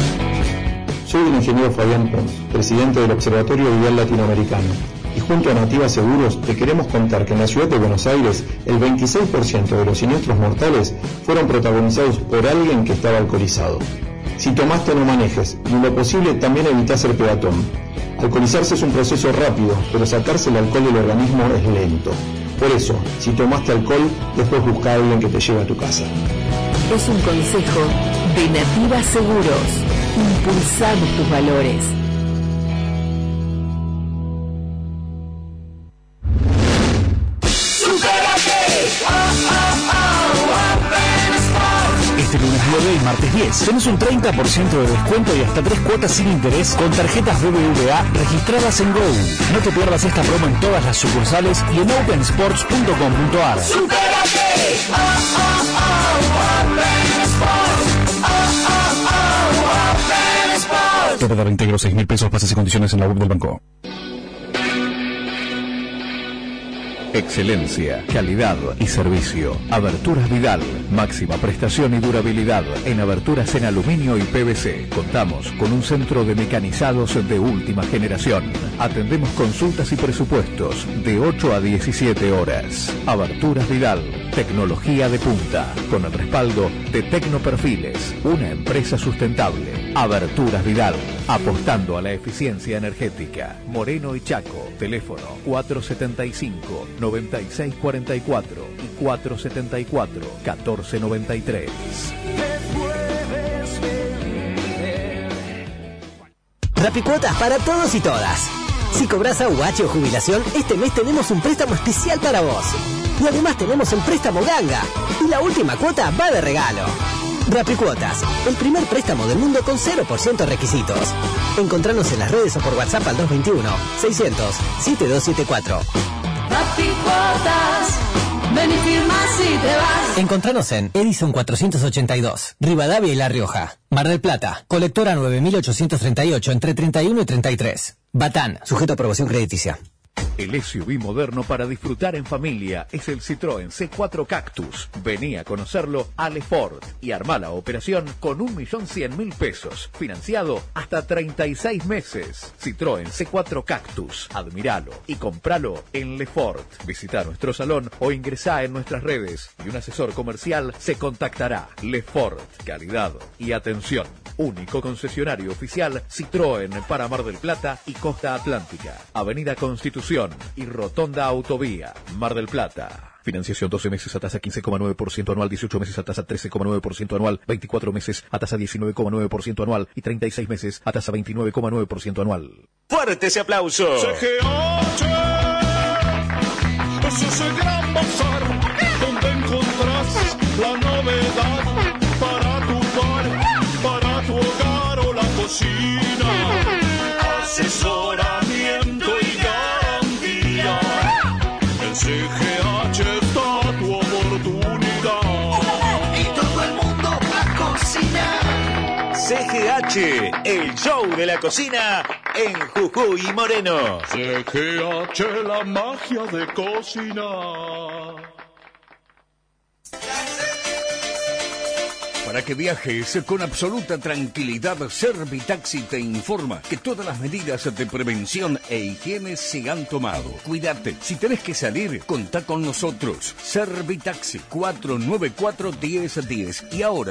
Soy el ingeniero Fabián Pons, presidente del Observatorio Vial Latinoamericano. Y junto a Nativa Seguros te queremos contar que en la ciudad de Buenos Aires el 26% de los siniestros mortales fueron protagonizados por alguien que estaba alcoholizado. Si tomaste no manejes, y en lo posible también evita ser peatón. Alcoholizarse es un proceso rápido, pero sacarse el alcohol del organismo es lento. Por eso, si tomaste alcohol, después busca a alguien que te lleve a tu casa.
Es un consejo de Nativa Seguros. Impulsamos tus valores.
Martes 10 tenés un 30% de descuento y hasta tres cuotas sin interés con tarjetas BBVA registradas en Go. No te pierdas esta promo en todas las sucursales y en opensports.com.ar. Tope de reintegro 6 mil pesos, pases y condiciones en la web del banco. Excelencia, calidad y servicio. Aberturas Vidal. Máxima prestación y durabilidad en aberturas en aluminio y PVC. Contamos con un centro de mecanizados de última generación. Atendemos consultas y presupuestos de 8 a 17 horas. Aberturas Vidal. Tecnología de punta. Con el respaldo de Tecnoperfiles. Una empresa sustentable. Aberturas Vidal. Apostando a la eficiencia energética. Moreno y Chaco. Teléfono 475 9644 y 474 1493.
Rapicuotas para todos y todas. Si cobras AUH o jubilación, este mes tenemos un préstamo especial para vos. Y además tenemos el préstamo Ganga. Y la última cuota va de regalo. Rapicuotas, el primer préstamo del mundo con 0% requisitos. Encontranos en las redes o por WhatsApp al 221-600-7274.
Rapicuotas, ven y firma si te vas.
Encontranos en Edison 482, Rivadavia y La Rioja. Mar del Plata, colectora 9838 entre 31 y 33. Batán, sujeto a aprobación crediticia.
El SUV moderno para disfrutar en familia es el Citroën C4 Cactus. Vení a conocerlo a Lefort y armá la operación con 1.100.000 pesos. Financiado hasta 36 meses. Citroën C4 Cactus. Admiralo y compralo en Lefort. Visita nuestro salón o ingresá en nuestras redes y un asesor comercial se contactará. Lefort. Calidad y atención. Único concesionario oficial Citroën para Mar del Plata y Costa Atlántica. Avenida Constitución y Rotonda Autovía. Mar del Plata. Financiación 12 meses a tasa 15,9% anual, 18 meses a tasa 13,9% anual, 24 meses a tasa 19,9% anual y 36 meses a tasa 29,9% anual.
Fuerte ese aplauso.
CGH es ese gran
CGH, el show de la cocina en Jujuy y Moreno.
CGH, la magia de cocinar.
Para que viajes con absoluta tranquilidad, Servitaxi te informa que todas las medidas de prevención e higiene se han tomado. Cuídate, si tenés que salir, contá con nosotros. Servitaxi 494 1010 y ahora